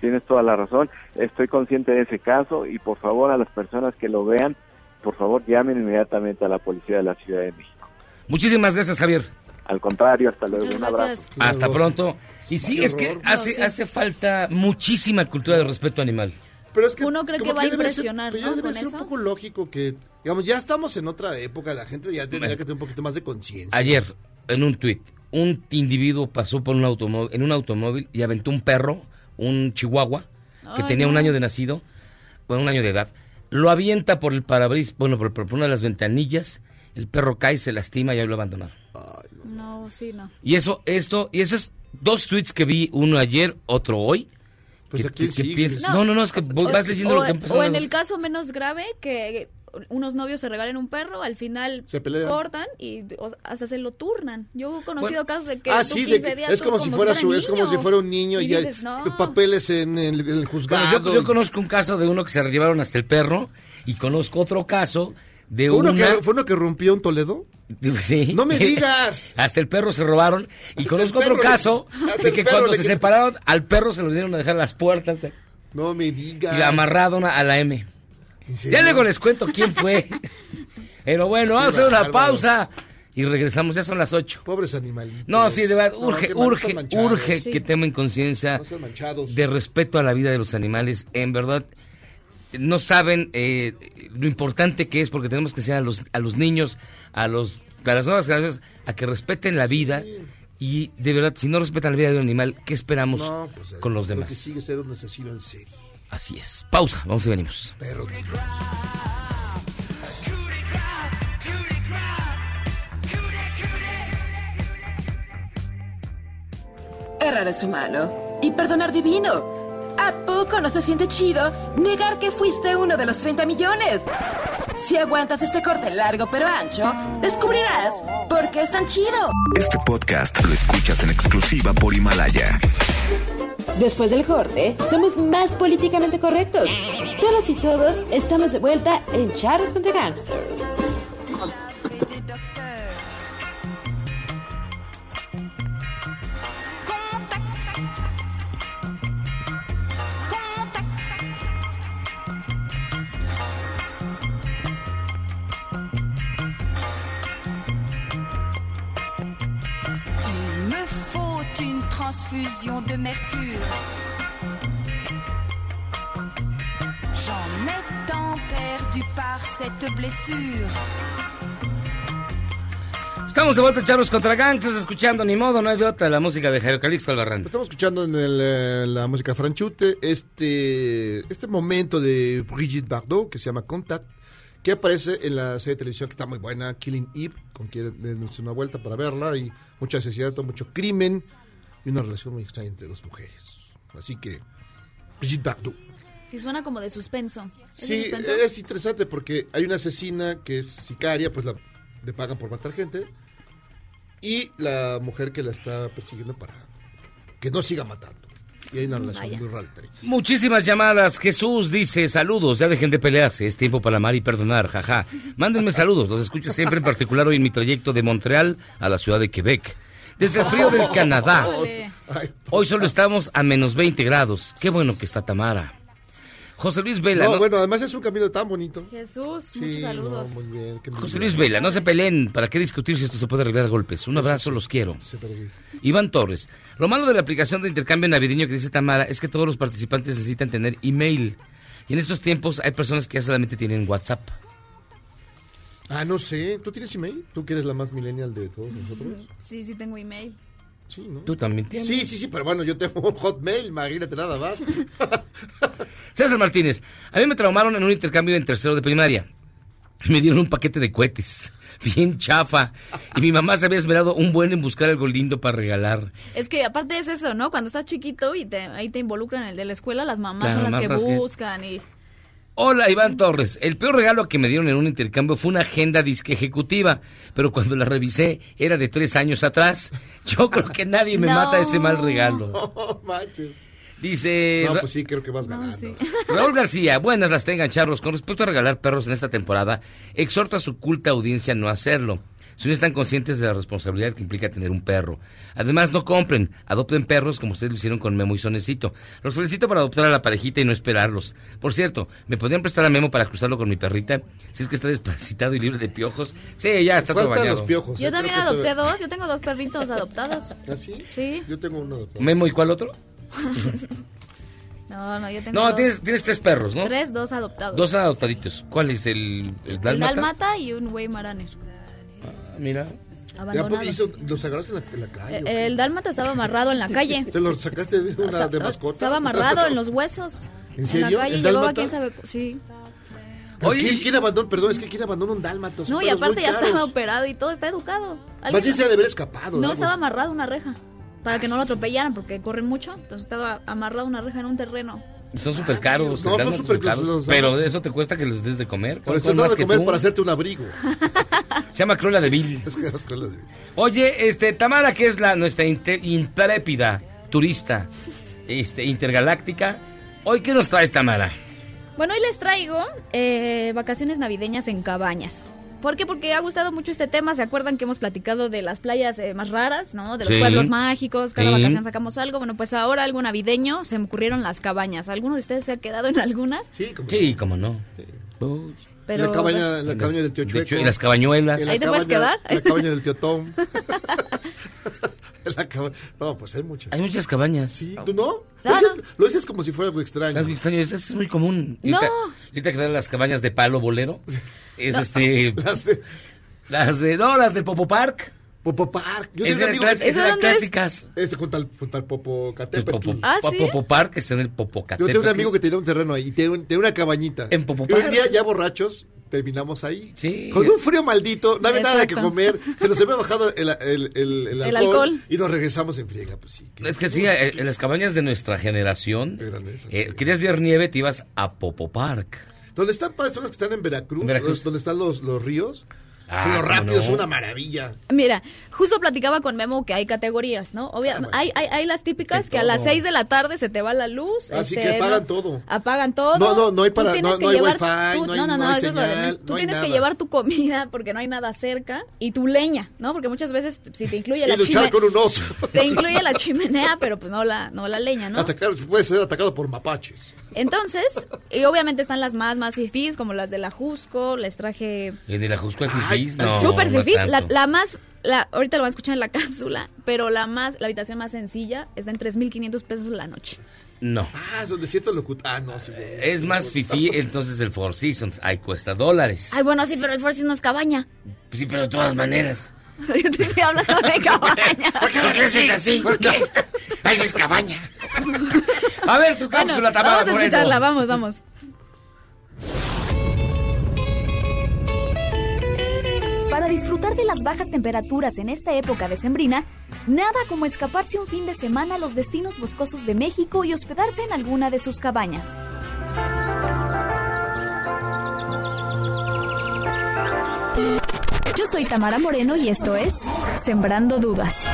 Tienes toda la razón. Estoy consciente de ese caso y por favor a las personas que lo vean, por favor llamen inmediatamente a la policía de la Ciudad de México. Muchísimas gracias, Javier. Al contrario, hasta luego. Un abrazo. Hasta pronto. Y sí, es que hace, No, sí. hace falta muchísima cultura de respeto animal. Pero es que Uno cree que va a debe ser- impresionar, pero ¿no? ya debe Con ser eso. un poco lógico que, digamos, ya estamos en otra época, la gente ya tendría que tener un poquito más de conciencia. Ayer, en un tuit, un individuo pasó por un automóvil, en un automóvil y aventó un perro, un chihuahua, que Ay, tenía un año de nacido, bueno, un año de edad. Lo avienta por el parabrisas, bueno, por, por una de las ventanillas, el perro cae, se lastima y ahí lo abandonaron. No, sí, no. Y eso, esto, y esos dos tweets que vi, uno ayer, otro hoy. Pues, que- no, no, no, es que vos vas leyendo o, lo que empezó. o en el caso menos grave, que unos novios se regalen un perro, al final Se pelean. cortan y o hasta se lo turnan. Yo he conocido Bueno, casos de que ah, tú sí, de 15 que días es como, si fuera su, es como si fuera un niño y, y hay no. papeles en el, en el juzgado. Bueno, yo, yo conozco un caso de uno que se llevaron hasta el perro y conozco otro caso de ¿Fue uno, que, ¿Fue uno que rompió un Toledo? Sí. ¡No me digas! Hasta el perro se robaron. Y conozco otro le- caso hasta de que cuando se separaron, al perro se lo dieron a dejar las puertas No me digas. y amarraron a la M. Ya luego les cuento quién fue. Pero bueno, vamos a hacer una pausa y regresamos. Ya son las 8. Pobres animalitos. No, sí, de verdad, urge, urge, urge Sí. que tomen conciencia No de respeto a la vida de los animales. En verdad, no saben eh, lo importante que es porque tenemos que enseñar a los, a los niños, a, los, a las nuevas generaciones, a que respeten la vida. Y de verdad, si no respetan la vida de un animal, ¿qué esperamos No, pues, con los lo demás? que sigue ser un asesino en serie. Así es. Pausa, vamos y venimos. Perro. Errar es humano y perdonar divino. ¿A poco no se siente chido negar que fuiste uno de los 30 millones? Si aguantas este corte largo pero ancho, descubrirás por qué es tan chido. Este podcast lo escuchas en exclusiva por Himalaya. Después del corte, somos más políticamente correctos. Todas y todos estamos de vuelta en Charles contra Gangsters. Blessure. Estamos de vuelta, charros contra gangsters, escuchando ni modo, no hay de otra, la música de Jairo Calixto Albarrán. Estamos escuchando en el, eh, la música franchute este, este momento de Brigitte Bardot que se llama Contact, que aparece en la serie de televisión que está muy buena, Killing Eve, con quien denos una vuelta para verla, y mucha asesinato, mucho crimen y una relación muy extraña entre dos mujeres. Así que, Brigitte Bardot. Sí, suena como de suspenso. ¿Es de Sí, suspenso? es interesante porque hay una asesina que es sicaria, pues la, le pagan por matar gente, y la mujer que la está persiguiendo para que no siga matando. Y hay una relación Vaya. muy rara entre ellos. Muchísimas llamadas. Jesús dice, saludos, ya dejen de pelearse, es tiempo para amar y perdonar, jaja. Mándenme saludos, los escucho siempre, en particular hoy en mi trayecto de Montreal a la ciudad de Quebec. Desde el frío del Canadá. Hoy solo estamos a menos 20 grados. Qué bueno que está Tamara. José Luis Vela. No, ¿no? bueno, además es un camino tan bonito. Jesús, Sí, muchos no, saludos. muy bien. qué José. Luis Vela, no se peleen. ¿Para qué discutir si esto se puede arreglar a golpes? Un abrazo, los quiero. Iván Torres. Lo malo de la aplicación de intercambio navideño que dice Tamara es que todos los participantes necesitan tener email. Y en estos tiempos hay personas que ya solamente tienen WhatsApp. Ah, no sé. ¿Tú tienes email? ¿Tú que eres la más millennial de todos nosotros? Sí, sí tengo email. Sí, ¿no? ¿Tú también tienes? Sí, sí, sí, pero bueno, yo tengo un hotmail, imagínate nada más. César Martínez. A mí me traumaron en un intercambio en tercero de primaria. Me dieron un paquete de cohetes. Bien chafa. Y mi mamá se había esmerado un buen en buscar algo lindo para regalar. Es que aparte es eso, ¿no? Cuando estás chiquito y te, ahí te involucran en el de la escuela, las mamás Las son las mamás que son las que- buscan y... Hola, Iván Torres. El peor regalo que me dieron en un intercambio fue una agenda disque ejecutiva, pero cuando la revisé era de tres años atrás. Yo creo que nadie me No. mata ese mal regalo. Manches. Dice No, pues sí, creo que vas ganando. Raúl García, buenas las tengan, charros. Con respecto a regalar perros en esta temporada, exhorto a su culta audiencia a no hacerlo. Si no están conscientes de la responsabilidad que implica tener un perro. Además, no compren, adopten perros como ustedes lo hicieron con Memo y Sonecito. Los felicito por adoptar a la parejita y no esperarlos. Por cierto, ¿me podrían prestar a Memo para cruzarlo con mi perrita? Si es que está desparasitado y libre de piojos. Sí, ya está todo bañado. los piojos. Yo ¿eh? también adopté te- dos, yo tengo dos perritos adoptados. ¿Ah, sí? Sí. Yo tengo uno adoptado. ¿Memo y cuál otro? No, no, yo tengo No, dos. tienes, tienes tres perros, ¿no? Tres, dos adoptados. Dos adoptaditos. ¿Cuál es el, el El dálmata? Dálmata y un Weimaraner. Ah, Mira. Abandonados. ¿Ya, ¿Los agarraste en la, en la calle? Eh? El Dálmata estaba amarrado en la calle. ¿Te lo sacaste de una de mascota? Estaba amarrado en los huesos. ¿En serio? la calle ¿El llevaba dálmata? quién sabe. Sí. Oye, ¿quién, quién abandonó? Perdón, es que ¿quién abandona un dálmata? Son No, y aparte ya caros. estaba operado y todo, está educado. Más bien se ha de haber escapado. No, ¿no? estaba amarrado a una reja. Para que no lo atropellaran, porque corren mucho. Entonces estaba amarrado a una reja en un terreno. Son súper caros. No, son súper caros, caros los Pero eso te cuesta que les des de comer. Pero ¿Cuál- estás dando más de que comer tú? para hacerte un abrigo. Se llama Cruella de Vil. Es que las cruelas de- Oye, este, Tamara, que es la nuestra intrépida turista este, intergaláctica. Hoy, ¿qué nos traes, Tamara? Bueno, hoy les traigo eh, vacaciones navideñas en cabañas. ¿Por qué? Porque ha gustado mucho este tema. ¿Se acuerdan que hemos platicado de las playas eh, más raras, ¿no? De los Sí. pueblos mágicos. Cada Sí. vacación sacamos algo. Bueno, pues ahora algo navideño. Se me ocurrieron las cabañas. ¿Alguno de ustedes se ha quedado en alguna? Sí, como Sí, cómo no. Uy. Pero, la cabaña, en la cabaña del tío De Chueco. hecho, y las cabañuelas. La ¿Ahí te puedes cabaña- quedar? En la cabaña del tío Tom. Caba- No, pues hay muchas. Hay muchas cabañas. Sí, ¿Tú no? No, lo, dices, no. lo dices como si fuera algo extraño. Algo extraño, eso es muy común. No. Ahorita, ahorita que dan las cabañas de palo bolero. Es este. Las de Las de. No, las del Popo Park. Popo Park. Yo Esas tengo eran, amigos- clas- esas ¿Eso eran dónde es? clásicas. Este junto al, junto al Popo El Catepetl. Popo, Ah, ¿sí? Popo Park está en el Yo tengo un amigo que tenía un terreno ahí, y tiene, un- tiene una cabañita. En Popo Y un Park. día, ya borrachos, terminamos ahí. Sí. Con un frío maldito, no había nada que comer. Se nos había bajado el, el, el, el El alcohol, alcohol. Y nos regresamos en friega, pues sí. Es que sí, eh, en las cabañas de nuestra generación, eh, sí. querías ver nieve, te ibas a Popo Park. ¿Dónde están, pa? son las que están en Veracruz? Veracruz. Donde están los, los ríos. Ah, los rápidos, no. es una maravilla. Mira, justo platicaba con Memo que hay categorías, ¿no? Obvia- Ah, bueno. hay, hay, hay las típicas que a las todo. 6 de la tarde se te va la luz. Así este, que pagan no- todo. Apagan todo. No, no, no hay para- no- que no hay llevar wifi, tú- no hay- no, no, no hay eso es lo de señal. Tú tienes que nada. llevar tu comida porque no hay nada cerca y tu leña, ¿no? Porque muchas veces si te incluye la Y luchar chimenea, con un oso. te incluye la chimenea, pero pues no la, no la leña, ¿no? Atacar, puede ser atacado por mapaches. Entonces, y obviamente están las más, más fifís, como las de la Jusco, les traje Y de la Jusco es fifís, no. Súper no fifís. La, más, la, ahorita lo van a escuchar en la cápsula, pero la más, la habitación más sencilla está en 3.500 pesos la noche. No. Ah, es donde cierto locut... Ah, no, sí. Es más fifí, entonces el Four Seasons. Ahí cuesta dólares. Ay, bueno, sí, pero el Forces no es cabaña. Sí, pero de todas maneras. Yo te estoy hablando de cabañas. ¿Por qué lo creces así? ¿Por qué? Ay, no es cabaña. A ver, tu Bueno, cápsula, Tamara vamos a Moreno. escucharla, vamos, vamos. Para disfrutar de las bajas temperaturas en esta época decembrina, nada como escaparse un fin de semana a los destinos boscosos de México y hospedarse en alguna de sus cabañas. Yo soy Tamara Moreno y esto es Sembrando Dudas.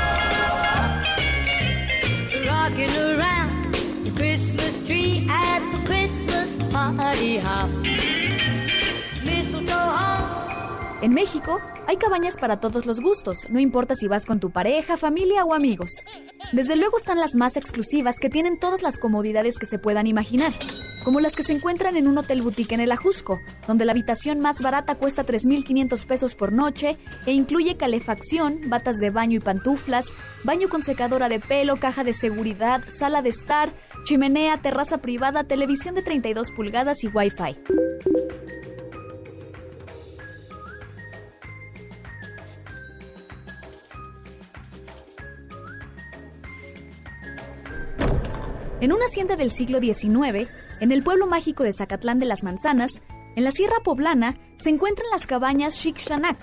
En México hay cabañas para todos los gustos, no importa si vas con tu pareja, familia o amigos. Desde luego están las más exclusivas que tienen todas las comodidades que se puedan imaginar, como las que se encuentran en un hotel boutique en el Ajusco, donde la habitación más barata cuesta 3.500 pesos por noche e incluye calefacción, batas de baño y pantuflas, baño con secadora de pelo, caja de seguridad, sala de estar, chimenea, terraza privada, televisión de 32 pulgadas y wifi. En una hacienda del siglo XIX, en el pueblo mágico de Zacatlán de las Manzanas, en la Sierra Poblana, se encuentran las cabañas Chic Shanak.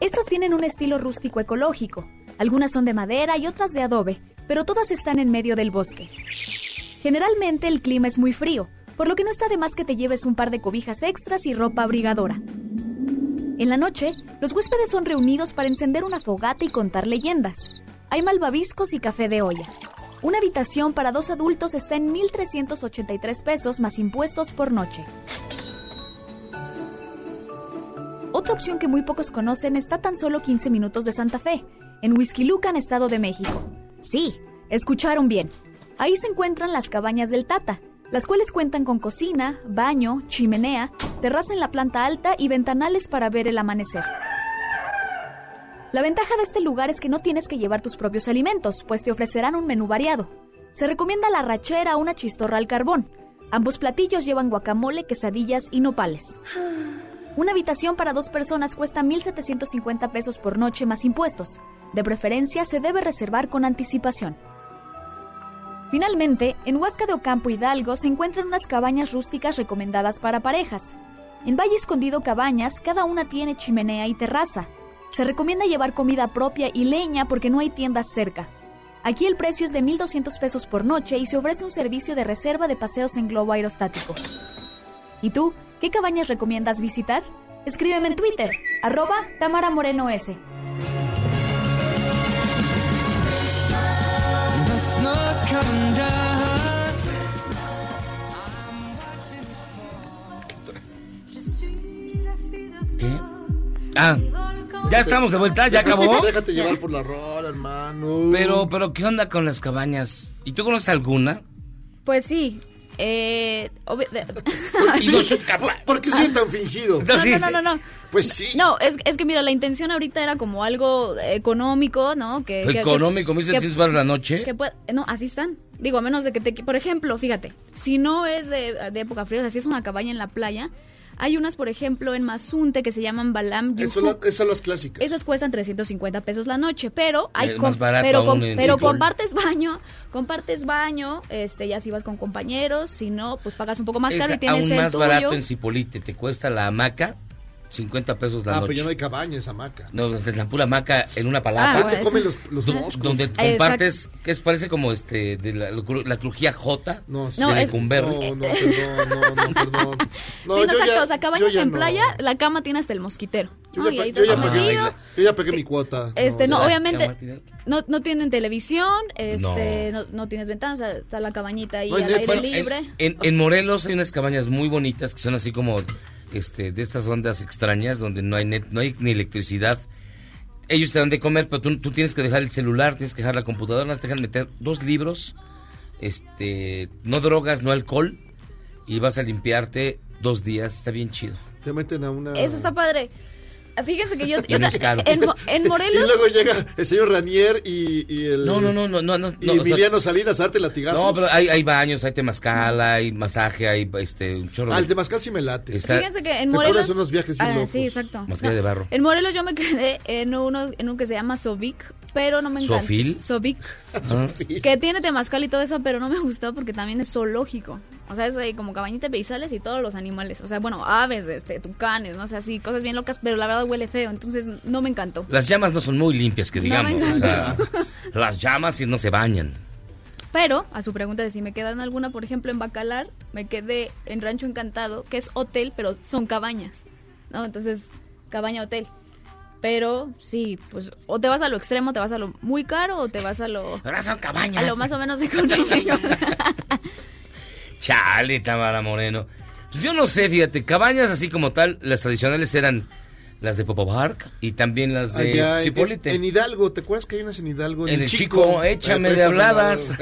Estas tienen un estilo rústico ecológico. Algunas son de madera y otras de adobe, pero todas están en medio del bosque. Generalmente el clima es muy frío, por lo que no está de más que te lleves un par de cobijas extras y ropa abrigadora. En la noche, los huéspedes son reunidos para encender una fogata y contar leyendas. Hay malvaviscos y café de olla. Una habitación para dos adultos está en 1.383 pesos más impuestos por noche. Otra opción que muy pocos conocen está tan solo 15 minutos de Santa Fe, en Huizquilucan, Estado de México. Sí, escucharon bien. Ahí se encuentran las cabañas del Tata, las cuales cuentan con cocina, baño, chimenea, terraza en la planta alta y ventanales para ver el amanecer. La ventaja de este lugar es que no tienes que llevar tus propios alimentos, pues te ofrecerán un menú variado. Se recomienda la rachera o una chistorra al carbón. Ambos platillos llevan guacamole, quesadillas y nopales. Una habitación para dos personas cuesta 1.750 pesos por noche más impuestos. De preferencia se debe reservar con anticipación. Finalmente, en Huasca de Ocampo Hidalgo se encuentran unas cabañas rústicas recomendadas para parejas. En Valle Escondido Cabañas, cada una tiene chimenea y terraza. Se recomienda llevar comida propia y leña porque no hay tiendas cerca. Aquí el precio es de 1.200 pesos por noche y se ofrece un servicio de reserva de paseos en globo aerostático. ¿Y tú, qué cabañas recomiendas visitar? Escríbeme en Twitter, arroba Tamara Moreno S. ¿Qué? Ah, ya estamos de vuelta, ya acabó. Déjate llevar por la rola, hermano. Pero, pero, ¿qué onda con las cabañas? ¿Y tú conoces alguna? Pues sí. Eh, Sí, ¿Por, qué soy tan fingido? No, no, no, no, no. Pues sí. No, es, es que mira, la intención ahorita era como algo económico, ¿no? Que, que- Económico, que- 1.700 baros la noche. que pueda- no, así están. Digo, a menos de que te... Por ejemplo, fíjate, si no es de, de época fría, o sea, si es una cabaña en la playa, hay unas, por ejemplo, en Mazunte que se llaman Balam Eso Yuhu. la- esas son las clásicas. Esas cuestan 350 pesos la noche, pero hay Es com- más barato pero, com- pero compartes baño, compartes baño, este ya si vas con compañeros, si no, pues pagas un poco más caro y tienes aún el más tuyo. barato en Cipolite. Te cuesta la hamaca 50 pesos la Ah, noche. pero ya no hay cabañas, hamaca. No, desde la pura hamaca en una palapa. Ah, bueno, te comen los- los Do- moscos. Donde compartes, que es, parece como este, de la, la crujía J No, de No, es-. No, no, perdón, no, no, perdón. No, sí, no, exacto, ya- o sea, cabañas en no. playa, la cama tiene hasta el mosquitero. Yo ¿no? ya, Y pa- ahí yo ya metido. yo ya pagué mi cuota. Este, no, obviamente no, no tienen televisión, este, No. no, no tienes ventanas, o sea, está la cabañita ahí al aire libre. En, en Morelos hay unas cabañas muy bonitas que son así como este de estas ondas extrañas donde no hay net, no hay ni electricidad. Ellos te dan de comer, pero tú, tú tienes que dejar el celular, tienes que dejar la computadora, te dejan meter dos libros, este, no drogas, no alcohol, y vas a limpiarte dos días, está bien chido. Te meten a una... Eso está padre. Fíjense que yo, yo en, Mo- en Y Morelos luego llega el señor Ranier y, y el... No, no, no, no, no, no. Y no, o sea, Emiliano Salinas a darte latigazos. No, pero hay, hay baños, hay temazcal, hay masaje, hay este, un chorro Ah, el. Temazcal sí me late. Está- Fíjense que en Te Morelos. pones unos viajes bien Ah, locos. Sí, exacto. Mascarilla de barro. En Morelos yo me quedé en uno, en un que se llama Sovic, pero no me encanta. ¿Sofil? Sovic. Ah. Que tiene temazcal y todo eso, pero no me gustó porque también es zoológico. O sea, es ahí como cabañita de peizales y todos los animales. O sea, bueno, aves, este, tucanes, no sé, así, cosas bien locas, pero la verdad huele feo, entonces no me encantó. Las llamas no son muy limpias, que No digamos. me o sea, las llamas no se bañan. Pero, a su pregunta de si me quedan alguna, por ejemplo, en Bacalar, me quedé en Rancho Encantado, que es hotel, pero son cabañas, ¿no? Entonces, cabaña hotel. Pero, sí, pues, o te vas a lo extremo, te vas a lo muy caro, o te vas a lo... Ahora son cabañas. A lo más o menos económico. Chale, Tamara Moreno. Pues yo no sé, fíjate, cabañas así como tal, las tradicionales eran las de Popo Park y también las de Allá en, Cipolite. en Hidalgo, ¿te acuerdas que hay unas en Hidalgo? En el Chico, échame de habladas.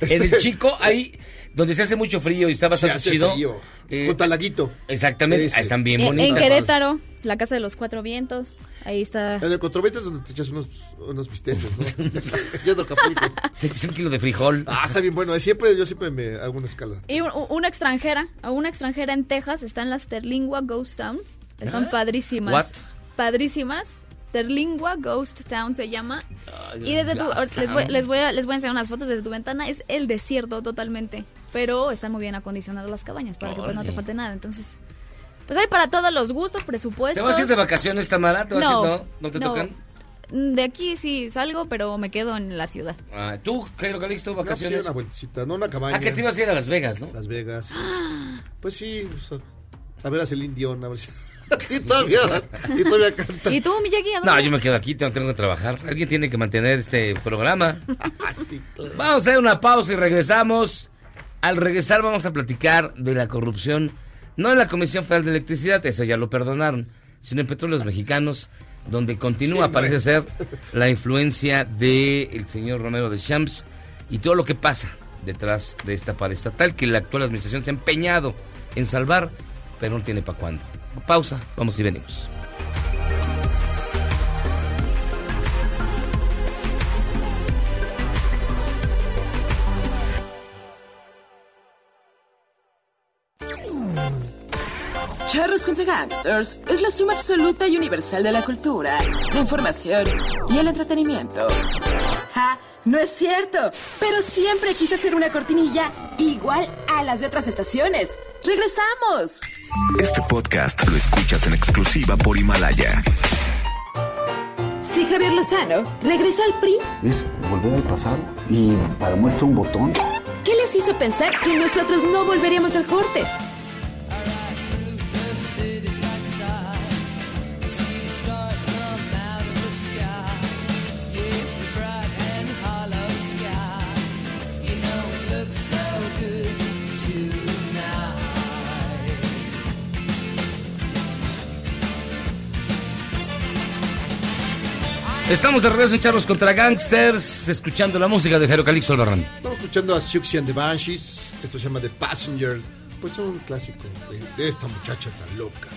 En el chico, ahí donde se hace mucho frío y está bastante hace chido. frío. eh, Junto al laguito. Exactamente, ahí están bien En- bonitas. en Querétaro, la Casa de los Cuatro Vientos, ahí está... En el Controbete es donde te echas unos, unos bisteces, ¿no? Yendo a Acapulco. Te echas un kilo de frijol. Ah, está bien bueno. Siempre, yo siempre me hago una escala. Y un- una extranjera, una extranjera en Texas, están las Terlingua Ghost Town. Están ¿Ah? padrísimas. What? Padrísimas. Terlingua Ghost Town se llama. Y desde tu, les voy, les, voy a, les voy a enseñar unas fotos desde tu ventana. Es el desierto totalmente. Pero están muy bien acondicionadas las cabañas para que pues, no te falte nada. Entonces, pues hay para todos los gustos, presupuestos. ¿Te vas a ir de vacaciones, Tamara? ¿Te vas a ir, No, no? ¿No te no. tocan? Mm, De aquí sí salgo, pero me quedo en la ciudad. Ah, ¿Tú, Jairo Calixto, No, pues, sí, vacaciones? una vueltecita, no una cabaña. ah, que te ibas a ir a Las Vegas, ¿no? Las Vegas. Pues sí, o sea, a ver a Celine Dion, a ver si... sí, todavía, sí, todavía canta. ¿Y tú, Miyagi? No, yo me quedo aquí, tengo, tengo que trabajar. Alguien tiene que mantener este programa. Sí, claro. Vamos a hacer una pausa y regresamos. Al regresar vamos a platicar de la corrupción, no en la Comisión Federal de Electricidad, eso ya lo perdonaron, sino en Petróleos Mexicanos, donde continúa, Sí, parece ser, la influencia del señor Romero de Champs y todo lo que pasa detrás de esta paraestatal que la actual administración se ha empeñado en salvar, pero no tiene para cuándo. Pausa, vamos y venimos. Charros contra Gangsters es la suma absoluta y universal de la cultura, la información y el entretenimiento. ¡Ja! No es cierto, pero siempre quise hacer una cortinilla igual a las de otras estaciones. ¡Regresamos! Este podcast lo escuchas en exclusiva por Himalaya. Si Javier Lozano regresó al PRI, Es volver al pasado y para muestra un botón. ¿qué les hizo pensar que nosotros no volveríamos al corte? Estamos de regreso en Charlos contra Gangsters, escuchando la música de Jairo Calixto Albarrán. Estamos escuchando a Siouxsie and the Banshees. Esto se llama The Passenger. Pues un clásico de, de esta muchacha tan loca.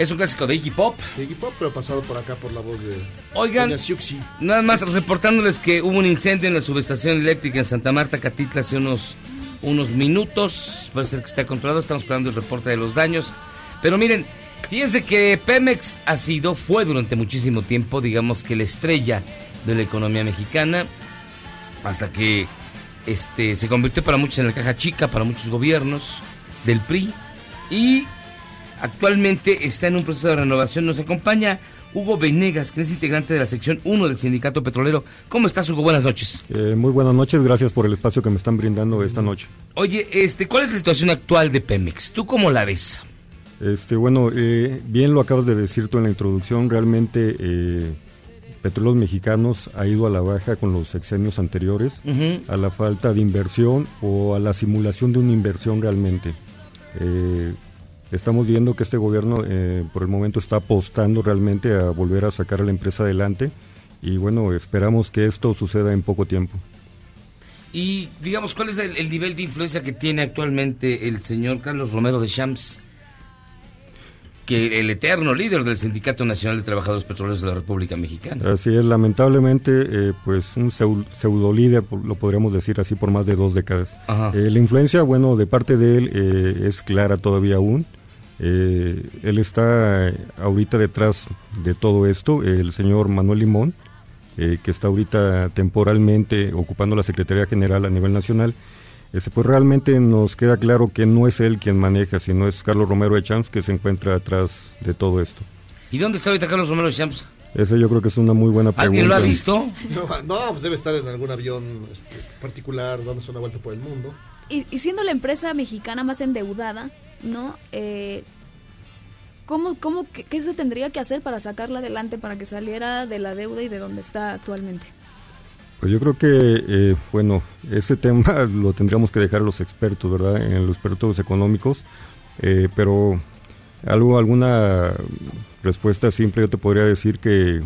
Es un clásico de Iggy Pop. De Iggy Pop, pero pasado por acá por la voz de Oigan, Siouxsie. nada más reportándoles que hubo un incendio en la subestación eléctrica en Santa Marta, Catitla, hace unos, unos minutos. Parece ser que está controlado, estamos esperando el reporte de los daños. Pero miren, fíjense que Pemex ha sido, fue durante muchísimo tiempo, digamos que la estrella de la economía mexicana, hasta que este, se convirtió para muchos en la caja chica, para muchos gobiernos del PRI. Y actualmente está en un proceso de renovación. Nos acompaña Hugo Venegas, que es integrante de la sección 1 del Sindicato Petrolero. ¿Cómo estás, Hugo? Buenas noches. Eh, muy buenas noches, gracias por el espacio que me están brindando esta noche. Oye, este, ¿cuál es la situación actual de Pemex? ¿Tú cómo la ves? Este, bueno, eh, bien lo acabas de decir tú en la introducción, realmente eh, Petróleos Mexicanos ha ido a la baja con los sexenios anteriores, a la falta de inversión o a la simulación de una inversión realmente. Eh, estamos viendo que este gobierno eh, por el momento está apostando realmente a volver a sacar a la empresa adelante y bueno, esperamos que esto suceda en poco tiempo. Y digamos, ¿cuál es el, el nivel de influencia que tiene actualmente el señor Carlos Romero de Champs? Que el eterno líder del Sindicato Nacional de Trabajadores Petroleros de la República Mexicana. Así es, lamentablemente, eh, pues un pseu- pseudo líder, lo podríamos decir así, por más de dos décadas. Eh, la influencia, bueno, de parte de él eh, es clara todavía aún. Eh, él está ahorita detrás de todo esto, el señor Manuel Limón, que está ahorita temporalmente ocupando la Secretaría General a nivel nacional. Ese, pues realmente nos queda claro que no es él quien maneja, sino es Carlos Romero de Champs que se encuentra atrás de todo esto. ¿Y dónde está ahorita Carlos Romero Champs? Ese yo creo que es una muy buena pregunta. ¿Alguien lo ha visto? No, no, pues debe estar en algún avión este, particular dándose una vuelta por el mundo. Y, y siendo la empresa mexicana más endeudada, ¿no? Eh, ¿cómo, cómo, qué, qué se tendría que hacer para sacarla adelante, para que saliera de la deuda y de donde está actualmente? Pues yo creo que, eh, bueno, ese tema lo tendríamos que dejar a los expertos, ¿verdad? En los expertos económicos, eh, pero algo, alguna respuesta simple yo te podría decir que,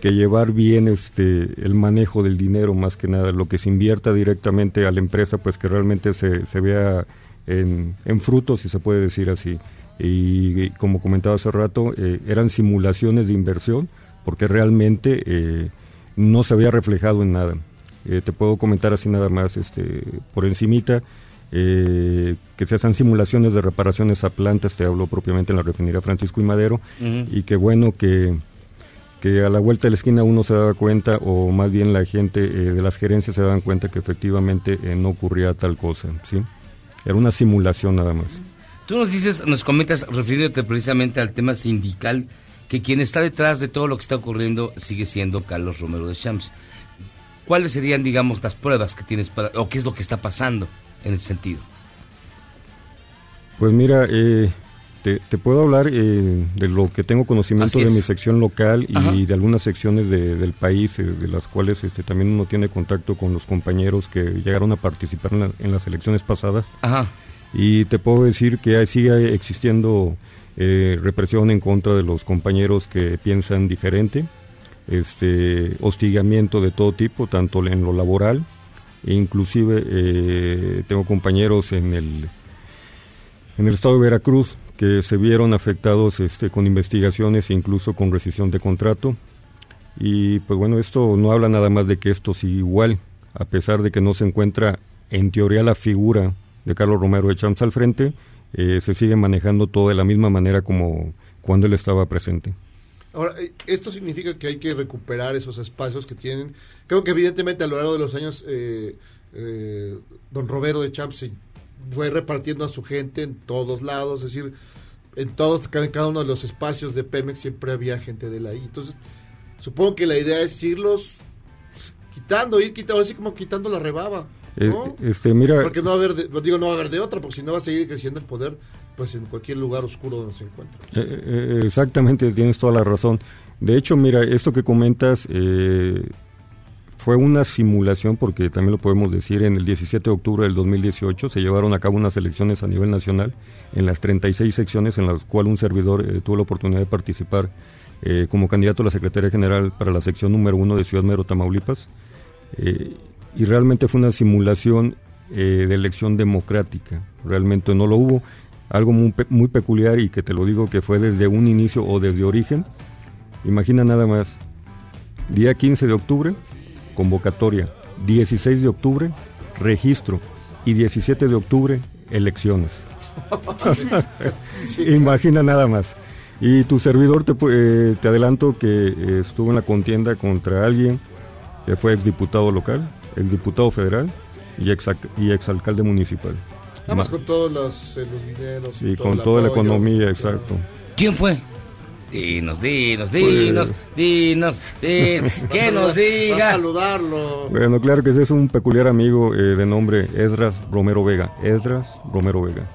que llevar bien este el manejo del dinero más que nada, lo que se invierta directamente a la empresa, pues que realmente se, se vea en, en frutos, si se puede decir así. Y, como comentaba hace rato, eh, eran simulaciones de inversión, porque realmente no se había reflejado en nada. Eh, te puedo comentar así nada más, este, por encimita, eh, que se hacen simulaciones de reparaciones a plantas, te hablo propiamente en la refinería Francisco y Madero, y que bueno que, que a la vuelta de la esquina uno se daba cuenta, o más bien la gente eh, de las gerencias se daban cuenta que efectivamente eh, no ocurría tal cosa, ¿sí? Era una simulación nada más. Tú nos dices, nos comentas, refiriéndote precisamente al tema sindical, que quien está detrás de todo lo que está ocurriendo sigue siendo Carlos Romero de Champs. ¿Cuáles serían, digamos, las pruebas que tienes para, o qué es lo que está pasando en ese sentido? Pues mira, eh, te, te puedo hablar eh, de lo que tengo conocimiento de mi sección local y Ajá. de algunas secciones de- del país, eh, de las cuales este, también uno tiene contacto con los compañeros que llegaron a participar en, la- en las elecciones pasadas. Ajá. Y te puedo decir que sigue existiendo eh, represión en contra de los compañeros que piensan diferente, este, hostigamiento de todo tipo, tanto en lo laboral, e inclusive eh, tengo compañeros en el, en el estado de Veracruz que se vieron afectados este, con investigaciones e incluso con rescisión de contrato. Y pues bueno, esto no habla nada más de que esto sigue igual, a pesar de que no se encuentra en teoría la figura de Carlos Romero de Champs al frente, eh, se sigue manejando todo de la misma manera como cuando él estaba presente. Ahora, eh, esto significa que hay que recuperar esos espacios que tienen. Creo que evidentemente a lo largo de los años, eh, eh, don Roberto de Champs se fue repartiendo a su gente en todos lados, es decir, en todos, cada, uno de los espacios de Pemex siempre había gente de él ahí. Entonces, supongo que la idea es irlos quitando, ir quitando, así como quitando la rebaba. Eh, ¿no? este, mira, Porque no va a haber, de- digo, no va a haber de otra, porque si no va a seguir creciendo el poder, pues en cualquier lugar oscuro donde se encuentre. Eh, eh, exactamente, tienes toda la razón. De hecho, mira, esto que comentas eh, fue una simulación, porque también lo podemos decir, en el 17 de octubre del 2018 se llevaron a cabo unas elecciones a nivel nacional en las 36 secciones en las cuales un servidor eh, tuvo la oportunidad de participar eh, como candidato a la Secretaría General para la sección número uno de Ciudad Mero, Tamaulipas. Y realmente fue una simulación eh, de elección democrática. Realmente no lo hubo. Algo muy, pe- muy peculiar y que te lo digo que fue desde un inicio o desde origen. Imagina nada más. Día 15 de octubre, convocatoria. 16 de octubre, registro. Y 17 de octubre, elecciones. Imagina nada más. Y tu servidor, te, eh, te adelanto que eh, estuvo en la contienda contra alguien que fue exdiputado local, exdiputado federal y, ex, y exalcalde municipal. Nada más con todos los, eh, los dineros. y con el toda la economía, exacto. ¿Quién fue? Dinos, dinos, Pues- dinos, dinos, dinos, a que nos Va a diga. saludarlo. Bueno, claro que ese es un peculiar amigo eh, de nombre Esdras Romero Vega. Esdras Romero Vega,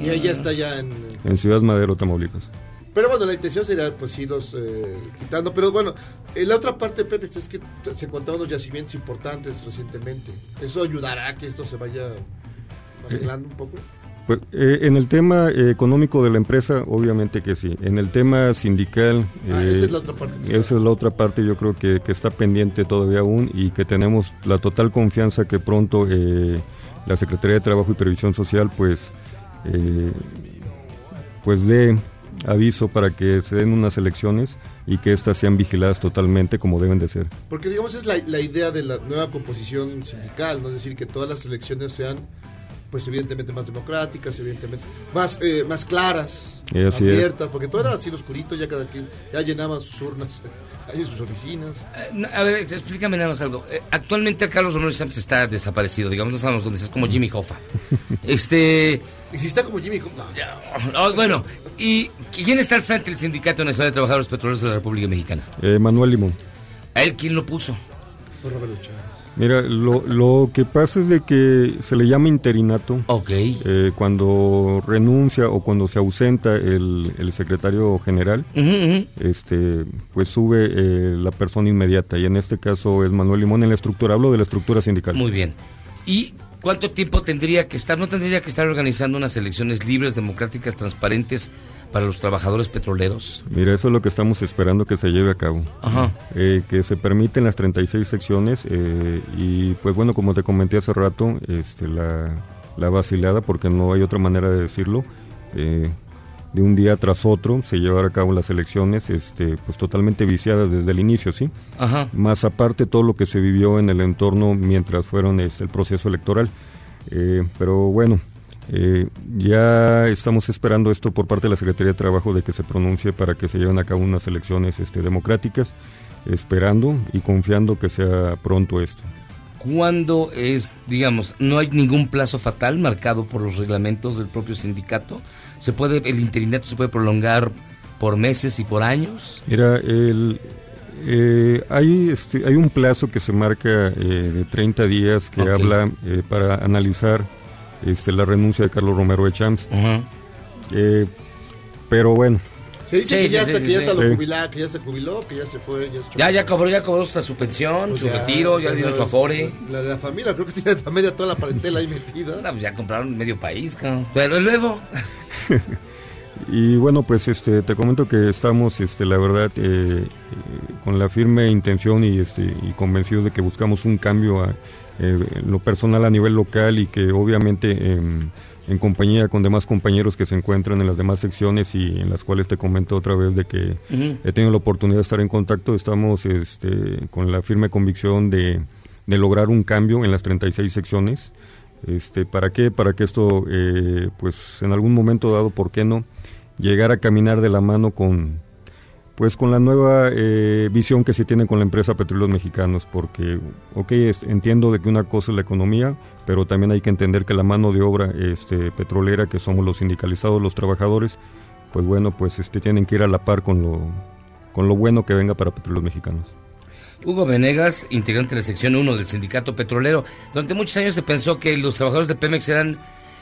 Y ella está ya en... en Ciudad Madero, Tamaulipas. Pero bueno, la intención sería pues irlos eh, quitando. Pero bueno, eh, la otra parte, Pepe, es que se encontraron unos yacimientos importantes recientemente. ¿Eso ayudará a que esto se vaya arreglando un poco? Pues, eh, en el tema eh, económico de la empresa, obviamente que sí. En el tema sindical, Ah, eh, esa es la otra parte. esa es la otra parte, yo creo que, que está pendiente todavía aún y que tenemos la total confianza que pronto eh, la Secretaría de Trabajo y Previsión Social, pues, pues dé aviso para que se den unas elecciones y que éstas sean vigiladas totalmente como deben de ser. Porque digamos es la, idea de la nueva composición sindical, ¿no? Es decir, que todas las elecciones sean pues evidentemente más democráticas, evidentemente más eh, más claras, Y así es. abiertas, porque todo era así oscurito, ya cada quien ya llenaban sus urnas ahí en sus oficinas. Eh, A ver, explícame nada más algo. Eh, Actualmente Carlos Romero Champs está desaparecido, digamos, no sabemos dónde está, es como Jimmy Hoffa. Este... Y si está como Jimmy Hoffa, no. Oh, bueno, ¿y quién está al frente del Sindicato Nacional de Trabajadores Petroleros de la República Mexicana? Eh, Manuel Limón. ¿A él quién lo puso? Por Roberto Chávez. Mira, lo, lo que pasa es de que se le llama interinato eh, cuando renuncia o cuando se ausenta el, el secretario general, este, pues sube eh, la persona inmediata y en este caso es Manuel Limón en la estructura, hablo de la estructura sindical. Muy bien. ¿Y cuánto tiempo tendría que estar? ¿No tendría que estar organizando unas elecciones libres, democráticas, transparentes para los trabajadores petroleros? Mira, eso es lo que estamos esperando que se lleve a cabo. Ajá. Eh, que se permiten las 36 secciones eh, y pues bueno, como te comenté hace rato, este, la, la vacilada, porque no hay otra manera de decirlo, eh, de un día tras otro se llevar a cabo las elecciones este, pues totalmente viciadas desde el inicio, ¿sí? Ajá. Más aparte todo lo que se vivió en el entorno mientras fueron este, el proceso electoral. Eh, pero bueno, eh, ya estamos esperando esto por parte de la Secretaría de Trabajo de que se pronuncie para que se lleven a cabo unas elecciones este, democráticas, esperando y confiando que sea pronto esto. ¿Cuándo es, digamos, no hay ningún plazo fatal marcado por los reglamentos del propio sindicato? ¿Se puede, el interinato se puede prolongar por meses y por años? Mira, el, eh, hay, este, hay un plazo que se marca eh, de 30 días que habla eh, para analizar este, la renuncia de Carlos Romero de Champs. Eh, pero bueno. Se dice que, ya, hasta, que ya está lo Sí. jubilado, que ya se jubiló, que ya se fue, ya Ya, ya cobró, ya cobró hasta su pensión, Pues su ya, retiro, ya dio ya, su afore. La de la familia, creo que tiene a media toda la parentela ahí metida. No, pues ya compraron medio país, cabrón. Pero luego... Y bueno, pues este, te comento que estamos, este, la verdad, eh, eh, con la firme intención y, este, y convencidos de que buscamos un cambio a, eh, en lo personal a nivel local y que obviamente em, en compañía con demás compañeros que se encuentran en las demás secciones y en las cuales te comento otra vez de que he tenido la oportunidad de estar en contacto, estamos este, con la firme convicción de, de lograr un cambio en las 36 secciones. Este, ¿Para qué? Para que esto, eh, pues en algún momento dado, ¿por qué no? Llegar a caminar de la mano con, pues con la nueva eh, visión que se tiene con la empresa Petróleos Mexicanos, porque, ok, entiendo de que una cosa es la economía, pero también hay que entender que la mano de obra este, petrolera, que somos los sindicalizados, los trabajadores, pues bueno, pues este, tienen que ir a la par con lo, con lo bueno que venga para Petróleos Mexicanos. Hugo Venegas, integrante de la sección 1 del sindicato petrolero. Durante muchos años se pensó que los trabajadores de Pemex eran,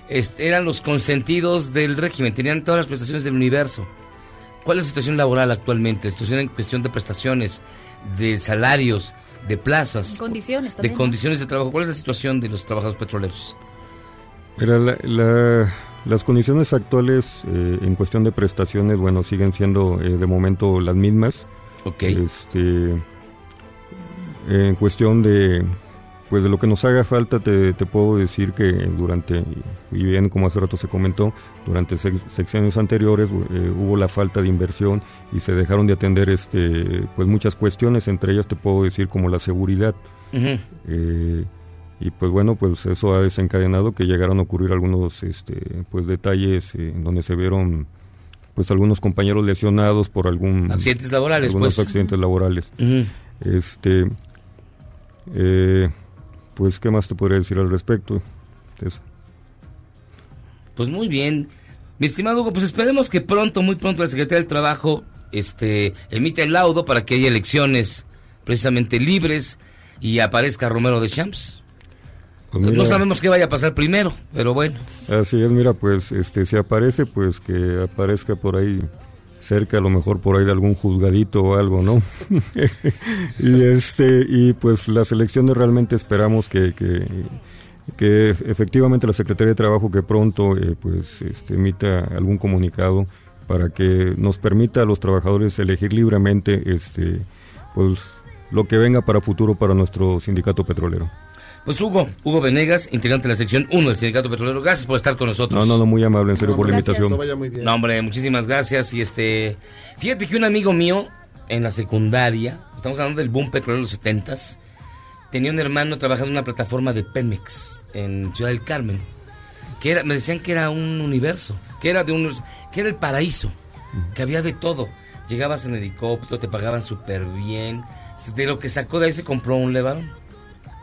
este, eran los consentidos del régimen, tenían todas las prestaciones del universo. ¿Cuál es la situación laboral actualmente? La situación en cuestión de prestaciones, de salarios, de plazas, Condiciones de también. condiciones de trabajo. ¿Cuál es la situación de los trabajadores petroleros? Mira, la- la- las condiciones actuales eh, en cuestión de prestaciones, bueno, siguen siendo eh, de momento las mismas. Ok. Este, en cuestión de, pues de lo que nos haga falta, te, te puedo decir que durante, y bien como hace rato se comentó, durante sec- secciones anteriores eh, hubo la falta de inversión y se dejaron de atender este, pues muchas cuestiones, entre ellas te puedo decir como la seguridad. Eh, y pues bueno, pues eso ha desencadenado que llegaron a ocurrir algunos este, pues detalles eh, en donde se vieron pues algunos compañeros lesionados por algún Accidentes laborales, algunos pues. accidentes laborales. Este pues qué más te podría decir al respecto eso? Pues muy bien. Mi estimado Hugo, pues esperemos que pronto, muy pronto, la Secretaría del Trabajo este, emita el laudo para que haya elecciones precisamente libres y aparezca Romero de Champs. Pues no sabemos qué vaya a pasar primero, pero bueno. Así es, mira, pues este si aparece, pues que aparezca por ahí cerca, a lo mejor por ahí de algún juzgadito o algo, ¿no? y este y pues las elecciones realmente esperamos que, que, efectivamente la Secretaría de Trabajo que pronto eh, pues este, emita algún comunicado para que nos permita a los trabajadores elegir libremente este pues lo que venga para futuro para nuestro sindicato petrolero. Pues Hugo, Hugo Venegas, integrante de la sección 1 del Sindicato Petrolero, gracias por estar con nosotros. No, no, no, muy amable, en serio, por la invitación. No, hombre, muchísimas gracias. Y este, fíjate que un amigo mío en la secundaria, estamos hablando del boom petrolero de los 70 tenía un hermano trabajando en una plataforma de Pemex en Ciudad del Carmen. Que era, me decían que era un universo, que era de un, que era el paraíso, que había de todo. Llegabas en helicóptero, te pagaban súper bien. De lo que sacó de ahí se compró un levarón.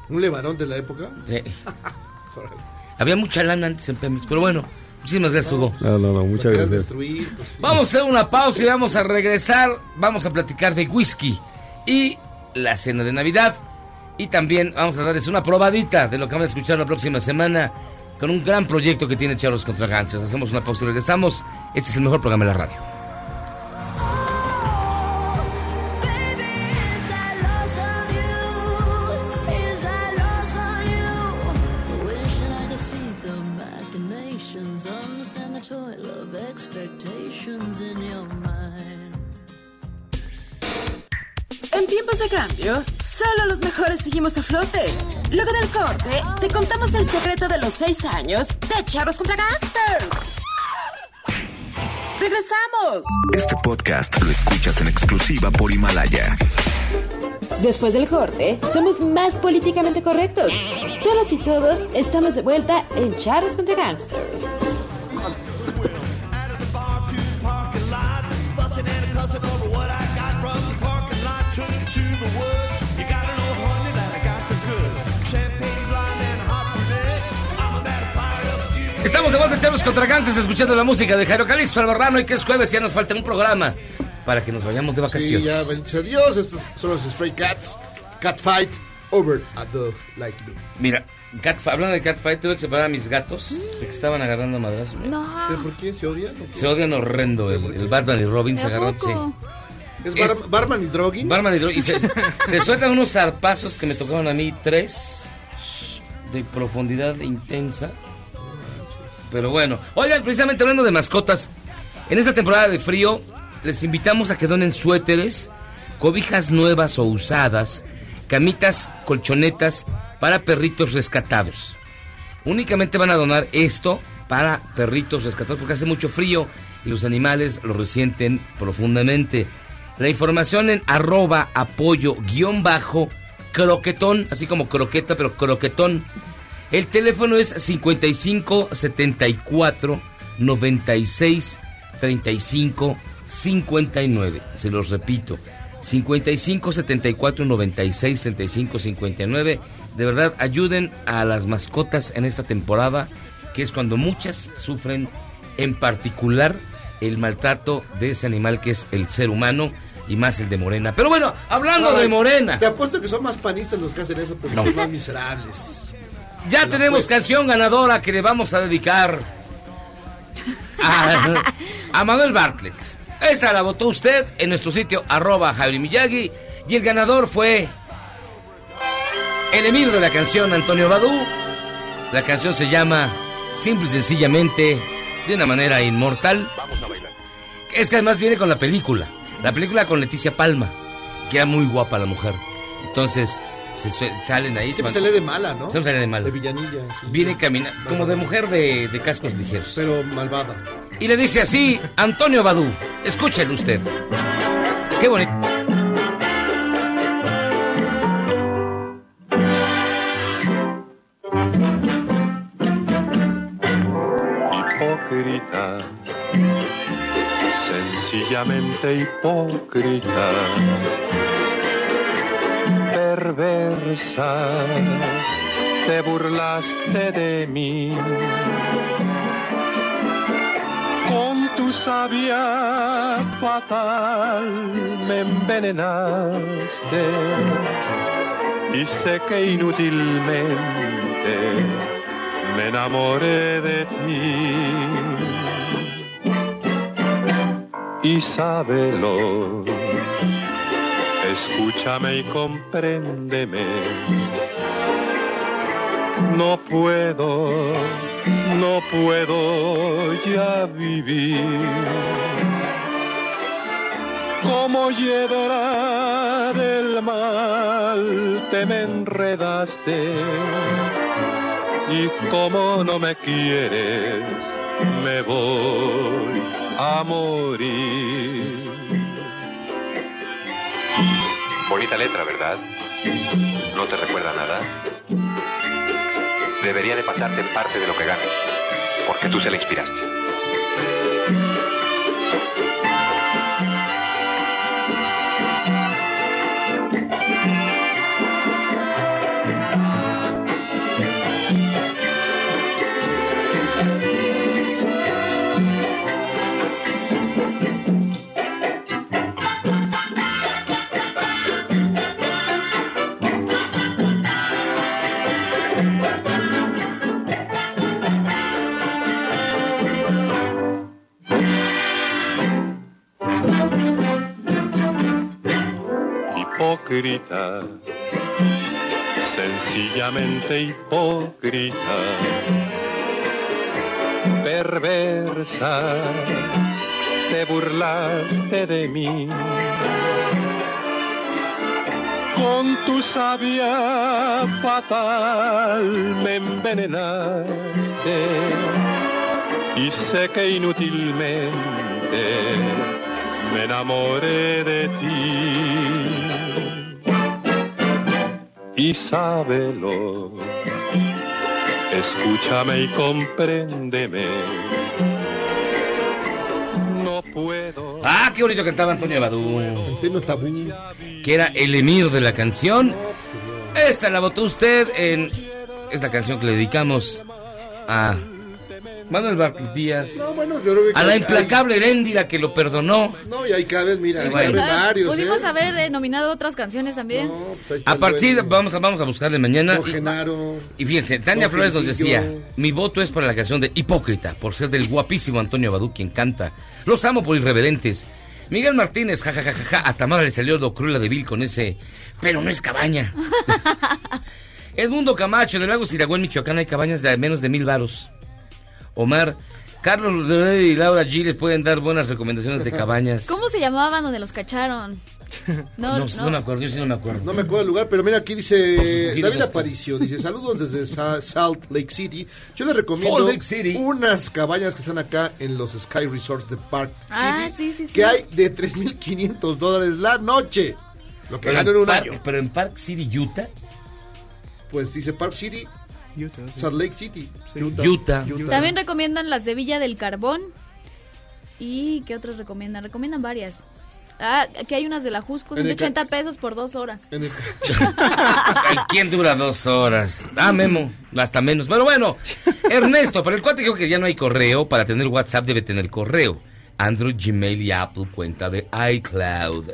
¿Un levarón de la época? Sí. Había mucha lana antes en Pemex, pero bueno, muchísimas gracias, Hugo. No, no, no, muchas gracias. destruir, pues, sí. Vamos a hacer una pausa y vamos a regresar. Vamos a platicar de whisky y la cena de Navidad. Y también vamos a darles una probadita de lo que vamos a escuchar la próxima semana con un gran proyecto que tiene Charlos contra Ganchos. Hacemos una pausa y regresamos. Este es el mejor programa de la radio. En tiempos de cambio, solo los mejores seguimos a flote. Luego del corte, te contamos el secreto de los seis años de Charros contra Gangsters. ¡Regresamos! Este podcast lo escuchas en exclusiva por Himalaya. Después del corte, somos más políticamente correctos. Todas y todos estamos de vuelta en Charros contra Gangsters. Estamos de vuelta, Charlos contra Ganchos, escuchando la música de Jairo Calixto Albarrano. Y que es jueves, ya nos falta un programa para que nos vayamos de Sí, vacaciones. ya, bendito Dios, estos son los Stray Cats. Cat Fight over a dog like me. Mira, cat, hablando de catfight, tuve que separar a mis gatos de que estaban agarrando madrazos. No. ¿Pero por qué? ¿Se odian? Se odian horrendo. El, el Batman y Robin se ¿A agarran. poco? ¿Es Es- Bar- Barman y Drogging? Barman y Dro- y se, se sueltan unos zarpazos que me tocaron a mí, tres, de profundidad intensa. Pero bueno, oigan, precisamente hablando de mascotas, en esta temporada de frío les invitamos a que donen suéteres, cobijas nuevas o usadas, camitas, colchonetas para perritos rescatados. Únicamente van a donar esto para perritos rescatados porque hace mucho frío y los animales lo resienten profundamente. La información en arroba apoyo guion bajo croquetón, así como croqueta, pero croquetón. El teléfono es 55 74 96 35 59. Se los repito. 55 74 96 35 59. De verdad, ayuden a las mascotas en esta temporada, que es cuando muchas sufren, en particular, el maltrato de ese animal que es el ser humano y más el de Morena. Pero bueno, hablando de Morena. Te apuesto que son más panistas los que hacen eso porque No. son más miserables. Ya tenemos canción ganadora que le vamos a dedicar a, a Manuel Bartlett. Esta la votó usted en nuestro sitio arroba Javi Miyagi y el ganador fue el emir de la canción Antonio Badú. La canción se llama simple y sencillamente de una manera inmortal. Es que además viene con la película. La película con Leticia Palma, que era muy guapa la mujer. Entonces se salen ahí. se van- sale de mala, ¿no? Siempre sale de mala. De villanilla, sí. Viene caminando, como de mujer de, de cascos ligeros. Pero malvada. Y le dice así, Antonio Badú, escúchelo usted. Qué bonito. hipócrita, sencillamente hipócrita, perversa, te burlaste de mí. Con tu sabia fatal me envenenaste y sé que inútilmente me enamoré de ti. Y sábelo, escúchame y compréndeme. No puedo, no puedo ya vivir como hiedra del mal te me enredaste y como no me quieres me voy a morir. Bonita letra, ¿verdad? ¿No te recuerda nada? Debería de pasarte parte de lo que ganes, porque tú se la inspiraste. Hipócrita, sencillamente hipócrita, perversa, te burlaste de mí. Con tu sabia fatal me envenenaste y sé que inútilmente me enamoré de ti. Y sábelo, escúchame y compréndeme. No puedo. Ah, qué bonito cantaba Antonio Badú. Antonio Tabú. Que era el emir de la canción. Esta la votó usted en. Es la canción que le dedicamos a Manuel Bartlett Díaz. No, bueno, yo creo que A la hay- implacable Heréndira que lo perdonó. No, y ahí cada vez, mira, hay bueno. varios, Pudimos ¿eh? haber eh, nominado otras canciones también. A partir, vamos a, vamos a buscarle mañana. Genaro. Y fíjense, Tania Flores nos decía, mi voto es para la canción de Hipócrita, por ser del guapísimo Antonio Badú quien canta. Los amo por irreverentes. Miguel Martínez, jajajaja, a Tamara le salió lo cruela de Vil con ese, pero no es cabaña. Edmundo Camacho, de Lago Siragüen, Michoacán, hay cabañas de menos de mil varos. Omar, Carlos Leonel y Laura G les pueden dar buenas recomendaciones de cabañas. ¿Cómo se llamaban donde los cacharon? No, No, no. no me acuerdo, yo sí no me acuerdo. No me acuerdo el lugar, pero mira, aquí dice David. Aparicio, dice, saludos desde Sa- Salt Lake City. Yo les recomiendo unas cabañas que están acá en los Sky Resorts de Park Ah, City, sí, sí, sí. que hay de 3.500 dólares la noche. Lo que Pero en en, un Park, año. pero en Park City, Utah. Pues dice Park City, Salt Lake City, Utah. También recomiendan las de Villa del Carbón. ¿Y qué otros recomiendan? Recomiendan varias. Ah, aquí hay unas de la Jusco, En el 180 pesos por dos horas. El- ¿Quién dura dos horas? Ah, Memo, hasta menos. Pero bueno, Ernesto, para el cuate creo que ya no hay correo. Para tener WhatsApp debe tener correo. Android, Gmail y Apple, cuenta de iCloud.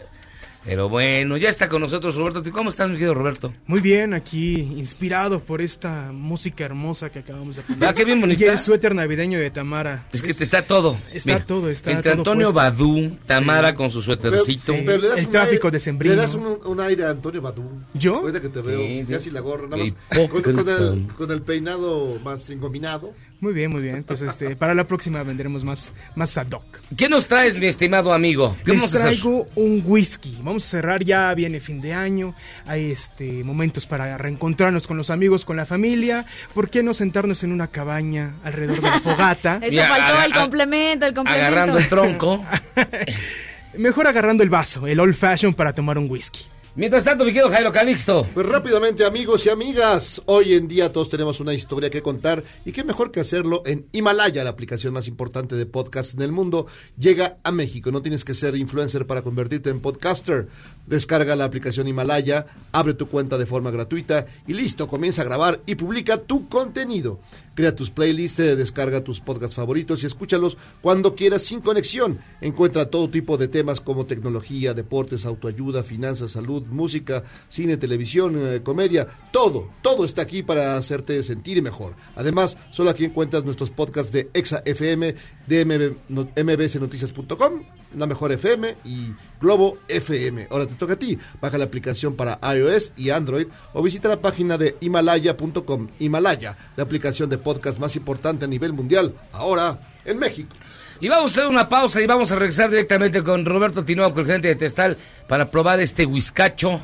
Pero bueno, ya está con nosotros Roberto. ¿Cómo estás, mi querido Roberto? Muy bien, aquí inspirado por esta música hermosa que acabamos de poner. Ah, qué bien bonita. Y el suéter navideño de Tamara. Es que te está todo. Está todo, está Entre todo Antonio puesto. Badú, Tamara Sí. con su Pero, suétercito. pero le das El tráfico aire- decembrino. Le das un, un aire a Antonio Badú. ¿Yo? Ahorita que te veo, Sí, casi sí. la gorra, nada más. Con el, con el peinado más engominado. Muy bien, muy bien. Pues este, para la próxima vendremos más, más ad hoc. ¿Qué nos traes, mi estimado amigo? ¿Qué Les vamos a hacer? traigo un whisky. Vamos a cerrar ya, viene fin de año. Hay este momentos para reencontrarnos con los amigos, con la familia. ¿Por qué no sentarnos en una cabaña alrededor de la fogata? Eso Mira, faltó el a- complemento, el complemento. Agarrando el tronco. Mejor agarrando el vaso, el old fashion para tomar un whisky. Mientras tanto, mi querido Jairo Calixto. Pues rápidamente, amigos y amigas, hoy en día todos tenemos una historia que contar y qué mejor que hacerlo en Himalaya, la aplicación más importante de podcast en el mundo, llega a México. No tienes que ser influencer para convertirte en podcaster. Descarga la aplicación Himalaya, abre tu cuenta de forma gratuita y listo, comienza a grabar y publica tu contenido. Crea tus playlists, eh, descarga tus podcasts favoritos y escúchalos cuando quieras sin conexión. Encuentra todo tipo de temas como tecnología, deportes, autoayuda, finanzas, salud, música, cine, televisión, eh, comedia. Todo, todo está aquí para hacerte sentir mejor. Además, solo aquí encuentras nuestros podcasts de Exa FM, de MB no- mbsnoticias.com, La Mejor FM y Globo FM. Ahora te toca a ti. Baja la aplicación para iOS y Android o visita la página de himalaya.com. Himalaya, la aplicación de podcast más importante a nivel mundial, ahora en México. Y vamos a hacer una pausa y vamos a regresar directamente con Roberto Tinoco, el gerente de Testal, para probar este whiskacho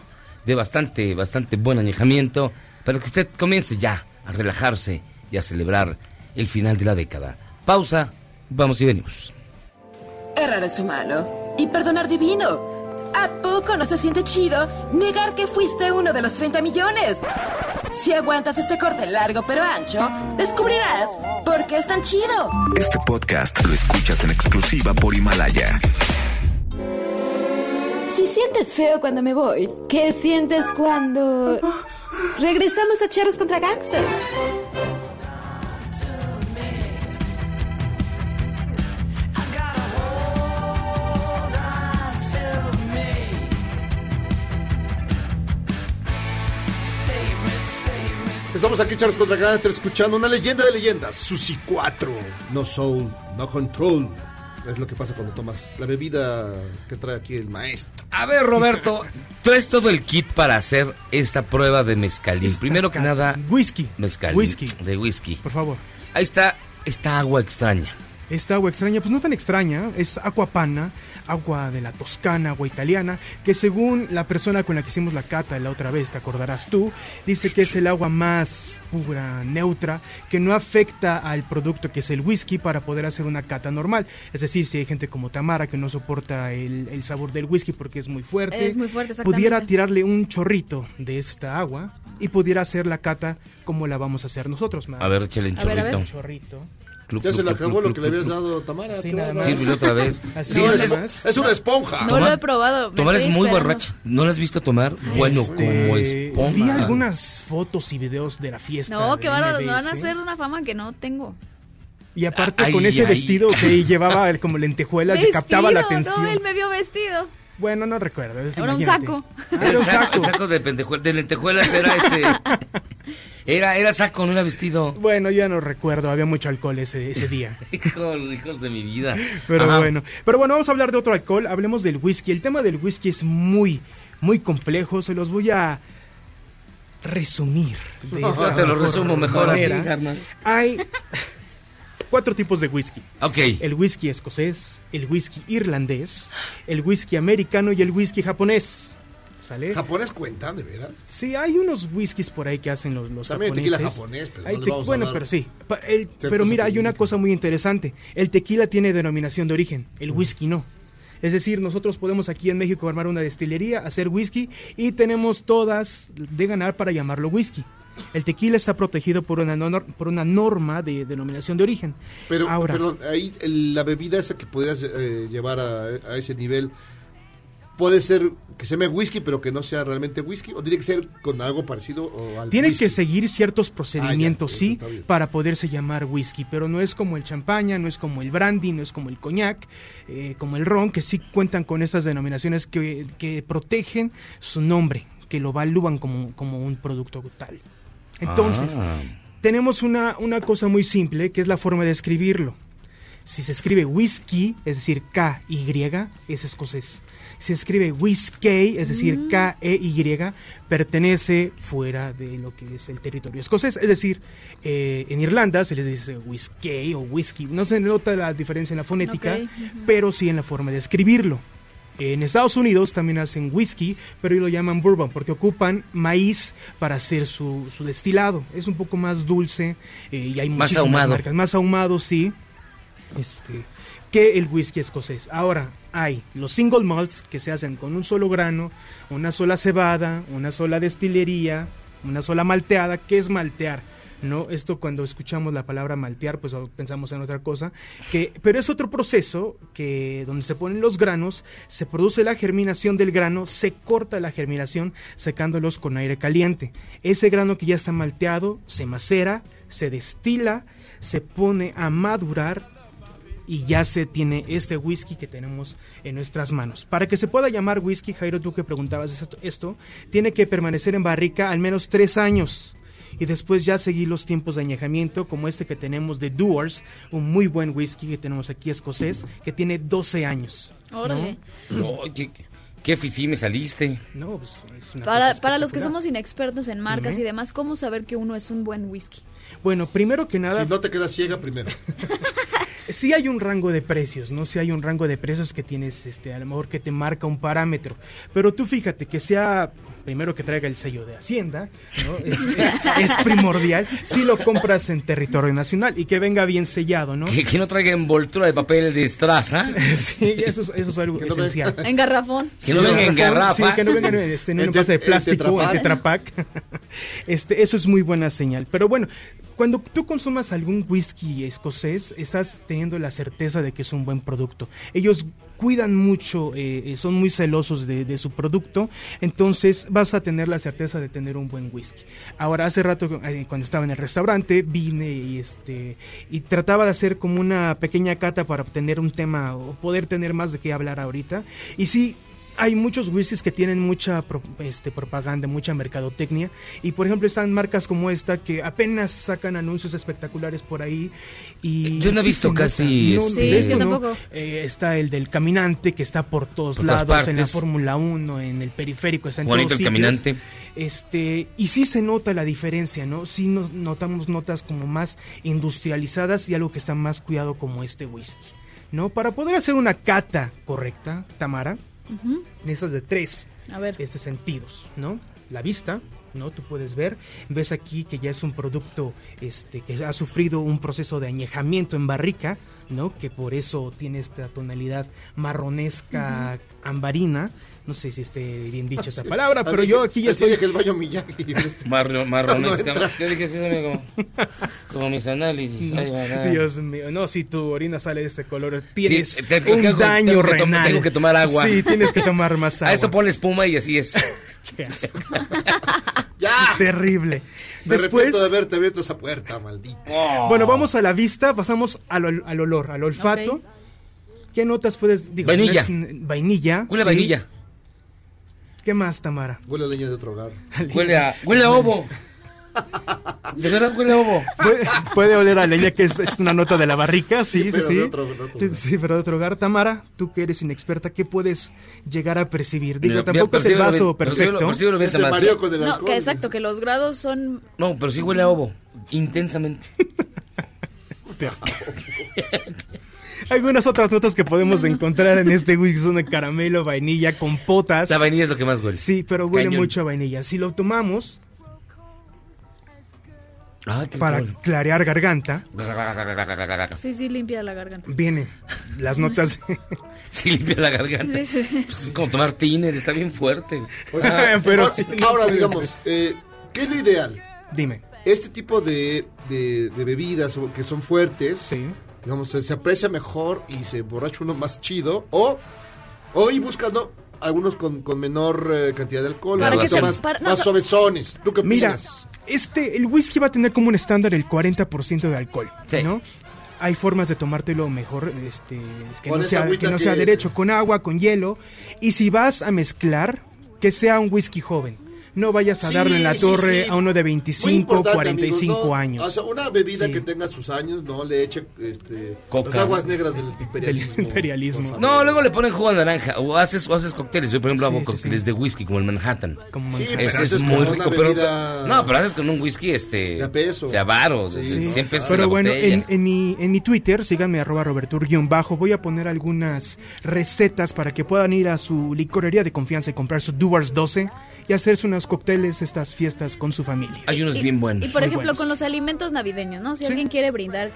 de bastante, bastante buen añejamiento, para que usted comience ya a relajarse y a celebrar el final de la década. Pausa, vamos y venimos. Errar es humano y perdonar divino. ¿A poco no se siente chido negar que fuiste uno de los 30 millones? Si aguantas este corte largo pero ancho, descubrirás por qué es tan chido. Este podcast lo escuchas en exclusiva por Himalaya. Si sientes feo cuando me voy, ¿qué sientes cuando regresamos a Charros contra Gangsters? Estamos aquí, Charles contra Gangster, escuchando una leyenda de leyendas. Susi 4. No soul, no control. Es lo que pasa cuando tomas la bebida que trae aquí el maestro. A ver, Roberto, traes todo el kit para hacer esta prueba de mezcalín. Primero que nada, whisky. Mezcalín. Whisky. De whisky. Por favor. Ahí está esta agua extraña. Esta agua extraña, pues no tan extraña, es agua pana, agua de la Toscana, agua italiana, que según la persona con la que hicimos la cata la otra vez, te acordarás tú, dice que es el agua más pura, neutra, que no afecta al producto que es el whisky para poder hacer una cata normal. Es decir, si hay gente como Tamara que no soporta el, el sabor del whisky porque es muy fuerte, Es muy fuerte, exactamente. pudiera tirarle un chorrito de esta agua y pudiera hacer la cata como la vamos a hacer nosotros. A ver, échale un A ver, a ver. chorrito. Cluc, Ya se le acabó lo que le habías dado, Tamara. ¿qué dar? Sírvelo otra vez. Sí, es- más. Es una esponja. No lo he probado. Tomar es muy borracha. ¿No la has visto tomar? Bueno, Este, como esponja. Vi algunas fotos y videos de la fiesta. No, de que van a, MBS. me van a hacer una fama que no tengo. Y aparte Ay, con ese ay. vestido que llevaba como lentejuelas captaba la atención. No, él me vio vestido. Bueno, no recuerdo. es- Era un saco. Ah, era un saco, saco. el saco de, pendejuel- de lentejuelas era este. Era, era saco, no era vestido. Bueno, ya no recuerdo, había mucho alcohol ese, ese día. Hijos, hijos de mi vida. Pero Ajá. bueno, pero bueno, vamos a hablar de otro alcohol, hablemos del whisky. El tema del whisky es muy, muy complejo, se los voy a resumir. De No, esa te lo resumo mejor a ti. Hay cuatro tipos de whisky. Ok. El whisky escocés, el whisky irlandés, el whisky americano y el whisky japonés. ¿Sale? ¿Japonés cuenta, de veras? Sí, hay unos whiskies por ahí que hacen los, los También japoneses. tequila japonés, pero no Hay le te- vamos a bueno, dar pero sí. Pa- el- ciertos pero mira, hay una cosa muy interesante. El tequila tiene denominación de origen, el whisky no. Es decir, nosotros podemos aquí en México armar una destilería, hacer whisky y tenemos todas de ganar para llamarlo whisky. El tequila está protegido por una, por una norma de denominación de origen. Pero, Ahora, perdón, ahí el- la bebida esa que podrías eh, llevar a, a ese nivel, ¿puede ser que se llame whisky, pero que no sea realmente whisky? ¿O tiene que ser con algo parecido o al Tiene whisky? que seguir ciertos procedimientos, Ah, ya, eso sí, para poderse llamar whisky, pero no es como el champaña, no es como el brandy, no es como el coñac, eh, como el ron, que sí cuentan con estas denominaciones que, que protegen su nombre, que lo valúan como, como un producto tal. Entonces, Ah. tenemos una, una cosa muy simple, que es la forma de escribirlo. Si se escribe whisky, es decir, K-Y, es escocés. Si se escribe whisky, es decir, Mm. K-E-Y, pertenece fuera de lo que es el territorio escocés. Es decir, eh, en Irlanda se les dice whisky o whisky. No se nota la diferencia en la fonética, pero sí en la forma de escribirlo. En Estados Unidos también hacen whisky, pero ellos lo llaman bourbon porque ocupan maíz para hacer su, su destilado. Es un poco más dulce eh, y hay Más ahumado. marcas. Más ahumado, sí. Este, que el whisky escocés. Ahora, hay los single malts que se hacen con un solo grano, una sola cebada, una sola destilería, una sola malteada. ¿Qué es maltear? ¿No? Esto cuando escuchamos la palabra maltear, pues pensamos en otra cosa, que, pero es otro proceso que donde se ponen los granos, se produce la germinación del grano, se corta la germinación secándolos con aire caliente. Ese grano que ya está malteado se macera, se destila, se pone a madurar y ya se tiene este whisky que tenemos en nuestras manos. Para que se pueda llamar whisky, Jairo, tú que preguntabas esto, esto tiene que permanecer en barrica al menos tres años y después ya seguir los tiempos de añejamiento como este que tenemos de Doers, un muy buen whisky que tenemos aquí escocés, que tiene 12 años. Órale. No, qué, qué fifí me saliste. No, pues es una Para, cosa para los que somos inexpertos en marcas Dime. y demás, ¿cómo saber que uno es un buen whisky? Bueno, primero que nada... Si no te quedas ciega primero. Sí hay un rango de precios, ¿no? Sí hay un rango de precios que tienes, este, a lo mejor que te marca un parámetro. Pero tú fíjate que sea, primero que traiga el sello de Hacienda, ¿no? Es, es- es primordial. Si lo compras en territorio nacional y que venga bien sellado, ¿no? Que, que no traiga envoltura de papel de estraza. Sí, eso, es- eso es algo esencial. En garrafón. Que no venga en garrafa. Sí, que no venga en, este, en un En envase de plástico, en Tetra tetrapack. Este, eso es muy buena señal. Pero bueno, cuando tú consumas algún whisky escocés, estás teniendo la certeza de que es un buen producto. Ellos cuidan mucho, eh, eh, son muy celosos de, su producto, entonces vas a tener la certeza de tener un buen whisky. Ahora, hace rato, eh, cuando estaba en el restaurante, vine y, este, y trataba de hacer como una pequeña cata para obtener un tema o poder tener más de qué hablar ahorita. Y sí, hay muchos whiskies que tienen mucha pro- este, propaganda, mucha mercadotecnia. Y por ejemplo están marcas como esta que apenas sacan anuncios espectaculares por ahí. Y Yo no he sí visto casi, No, este- de Sí, esto yo no. Eh, está el del caminante que está por todos Por lados, en la. Fórmula 1, en el periférico, está en Juanito todos el sitios. caminante. Este, y sí se nota la diferencia, ¿no? Sí nos notamos notas como más industrializadas y algo que está más cuidado como este whisky, ¿no? Para poder hacer una cata correcta, Tamara, Ujú. necesitas de tres A ver. este, sentidos, ¿no? La vista, ¿no? Tú puedes ver, ves aquí que ya es un producto este, que ha sufrido un proceso de añejamiento en barrica, ¿no? Que por eso tiene esta tonalidad marronesca, ambarina. No sé si esté bien dicha esa palabra, pero yo aquí ya deja el baño Miyagi. Marro- marronesca. No entra. Yo dije, sí, amigo, como, como mis análisis. Ay. Dios mío, no, si tu orina sale de este color, tienes Sí, un daño tengo que renal. tengo que tomar agua. Sí, tienes que tomar más agua. A esto ponle espuma y así es. Qué asco. ¡Ya! Terrible. Me Después, de haberte abierto esa puerta, maldito. bueno, vamos a la vista, pasamos al, ol- al olor, al olfato. ¿Qué notas puedes...? digo, Vainilla. no es un- vainilla. Huele a sí. vainilla. ¿Qué más, Tamara? Huele a leña de otro hogar. Huele a, huele a ovo. De verdad huele a ovo. Puede, puede oler a leña, que es, es una nota de la barrica, sí, sí, pero sí. de otro- de otro lugar. Sí, pero de otro hogar. Tamara, tú que eres inexperta, ¿qué puedes llegar a percibir? Digo, Mira, tampoco es el vaso bien, perfecto. bien, mareo con el No, alcohol. que exacto, que los grados son... No, pero sí huele a ovo. Intensamente. Algunas otras notas que podemos encontrar en este whisky son de caramelo, vainilla, compotas. La vainilla es lo que más huele. Sí, pero huele Cañón. mucho a vainilla. Si lo tomamos Ah, qué para clarear garganta, Sí, sí, limpia la garganta. vienen las notas. Sí, limpia la garganta. Sí, sí. Pues es como tomar tiner, está bien fuerte. Pues, Pero ahora, sí, ahora, puede digamos, eh, ¿qué es lo ideal? Dime. Este tipo de, de- de bebidas que son fuertes, Sí. Digamos, se, se aprecia mejor y se borracha uno más chido. O, o ir buscando algunos con, con menor eh, cantidad de alcohol, Para que más, para- no, más suavezones. ¿Tú qué Mira, opinas? este, el whisky va a tener como un estándar el 40% de alcohol, Sí. ¿no? Hay formas de tomártelo mejor, este, que Con no, sea, que no que- sea derecho, con agua, con hielo. Y si vas a mezclar, que sea un whisky joven. No vayas a Sí, darle en la sí, torre sí. a uno de Muy 25, importante, 45 amigos, ¿no? años. O sea, una bebida Sí. que tenga sus años, no le eche este, Coca. las aguas negras del imperialismo. Del imperialismo. por No, luego le ponen jugo de naranja o haces, o haces cócteles. Yo, por ejemplo, Sí, hago sí, cócteles sí. de whisky, como el Manhattan. Como Manhattan. pero Ese es muy rico, una pero... bebida- No, pero haces con un whisky, este... De a peso. De a varos, de Sí, 100 ¿no? pesos Pero la bueno, en, en mi, en mi Twitter, síganme arroba robertur-bajo, voy a poner algunas recetas para que puedan ir a su licorería de confianza y comprar su Doers 12 y hacerse unos cócteles estas fiestas con su familia. Hay unos Y- bien buenos. Y por Muy ejemplo, buenos. con los alimentos navideños, ¿no? Si alguien quiere brindar,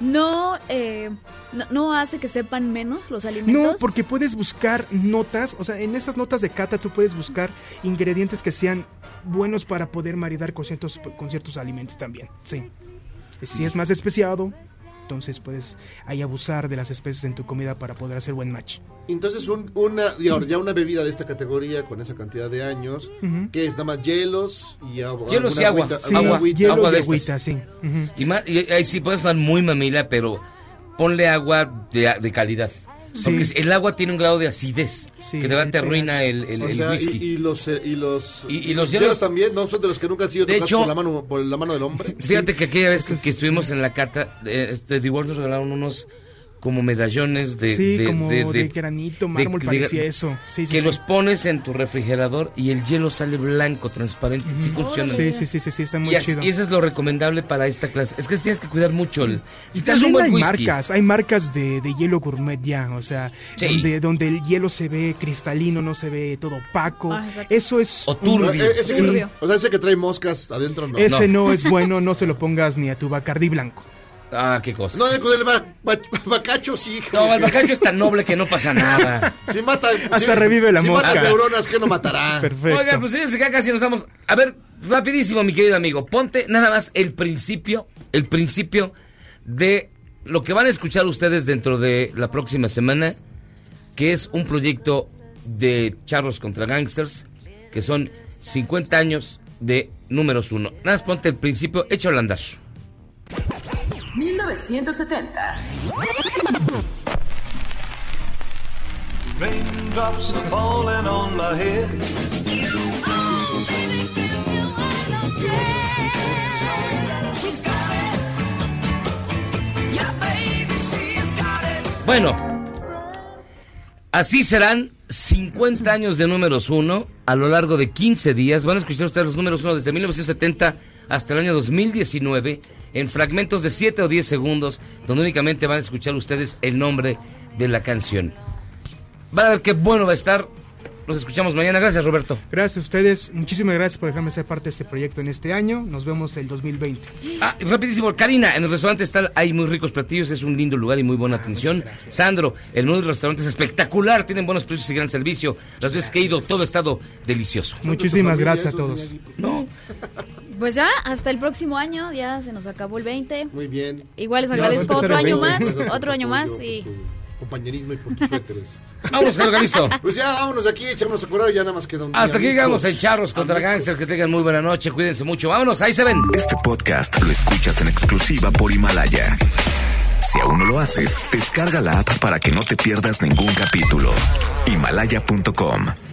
no, eh, no, no hace que sepan menos los alimentos. No, porque puedes buscar notas, o sea, en estas notas de cata tú puedes buscar ingredientes que sean buenos para poder maridar con ciertos, con ciertos alimentos también, sí. Si es más especiado, entonces puedes ahí abusar de las especies en tu comida para poder hacer buen match. Entonces, un- una, ya una bebida de esta categoría, con esa cantidad de años, Ujú. que es nada más hielos y agua. Hielos y agua. agüita- Sí, alguna agua, agüita. hielo agua y de agüita, sí. Y, más, y ahí sí puede sonar muy mamila, pero ponle agua de, de calidad. Sí. Porque el agua tiene un grado de acidez Sí, que te, arruina el, el- O el sea, whisky. y, y los eh, y los Y- y los hielos- también no son de los que nunca han sido De tocados hecho- por la mano por la mano del hombre. Fíjate que aquella vez que, es- que estuvimos en la cata, eh, este, The World nos regalaron unos como medallones de... sí, de- como de- de, de- granito, mármol, de- parecía eso. Sí, sí, que sí. los pones en tu refrigerador y el hielo sale blanco, transparente. Sí funciona. Sí, sí, sí, sí, sí, está muy y, chido. y eso es lo recomendable para esta clase. Es que tienes que cuidar mucho el... Y Si tienes un buen hay whisky, marcas, hay marcas de, de hielo gourmet ya, o sea, Sí. donde, donde el hielo se ve cristalino, no se ve todo opaco. Ah. Eso es... O turbio. Eh, ese Sí. que- o sea, ese que trae moscas adentro, no. Ese no. es bueno, no se lo pongas ni a tu Bacardí blanco. Ah, qué cosa. No, con el ba- ba- bacacho sí. No, el bacacho es tan noble que no pasa nada. Si mata, Hasta si- revive la si mosca. mata neuronas, ¿qué no matará? Perfecto. Oigan, pues fíjense que ya casi nos vamos. A ver, rapidísimo, mi querido amigo. Ponte nada más el principio, el principio de lo que van a escuchar ustedes dentro de la próxima semana, que es un proyecto de Charros contra Gangsters, que son 50 años de números uno. Nada más ponte el principio, échalo a andar. 1970. Raindrops are falling on my head. Bueno, así serán 50 años de números uno a lo largo de 15 días. Van a escuchar ustedes los números uno desde 1970 hasta el año 2019 en fragmentos de 7 o 10 segundos, donde únicamente van a escuchar ustedes el nombre de la canción. Van a ver qué bueno va a estar. Nos escuchamos mañana. Gracias, Roberto. Gracias a ustedes, muchísimas gracias por dejarme ser parte de este proyecto en este año. Nos vemos el 2020. Ah, rapidísimo, Karina, en el restaurante están, hay muy ricos platillos, es un lindo lugar y muy buena atención. Sandro, el del restaurante es espectacular, tienen buenos precios y gran servicio. Las veces que he ido, todo ha estado delicioso. Muchísimas gracias a todos. No. Pues ya, hasta el próximo año, ya se nos acabó el 20. Muy bien. Igual les agradezco otro año 20. más, otro año más y... compañerismo y por tus suéteres. Vámonos, señor Galisto. Pues ya, vámonos de aquí, echamos a curar y ya nada más queda un Hasta aquí día, llegamos en. Charros contra Gangsters, que tengan muy buena noche, cuídense mucho. Vámonos, ahí se ven. Este podcast lo escuchas en exclusiva por Himalaya. Si aún no lo haces, descarga la app para que no te pierdas ningún capítulo. Himalaya.com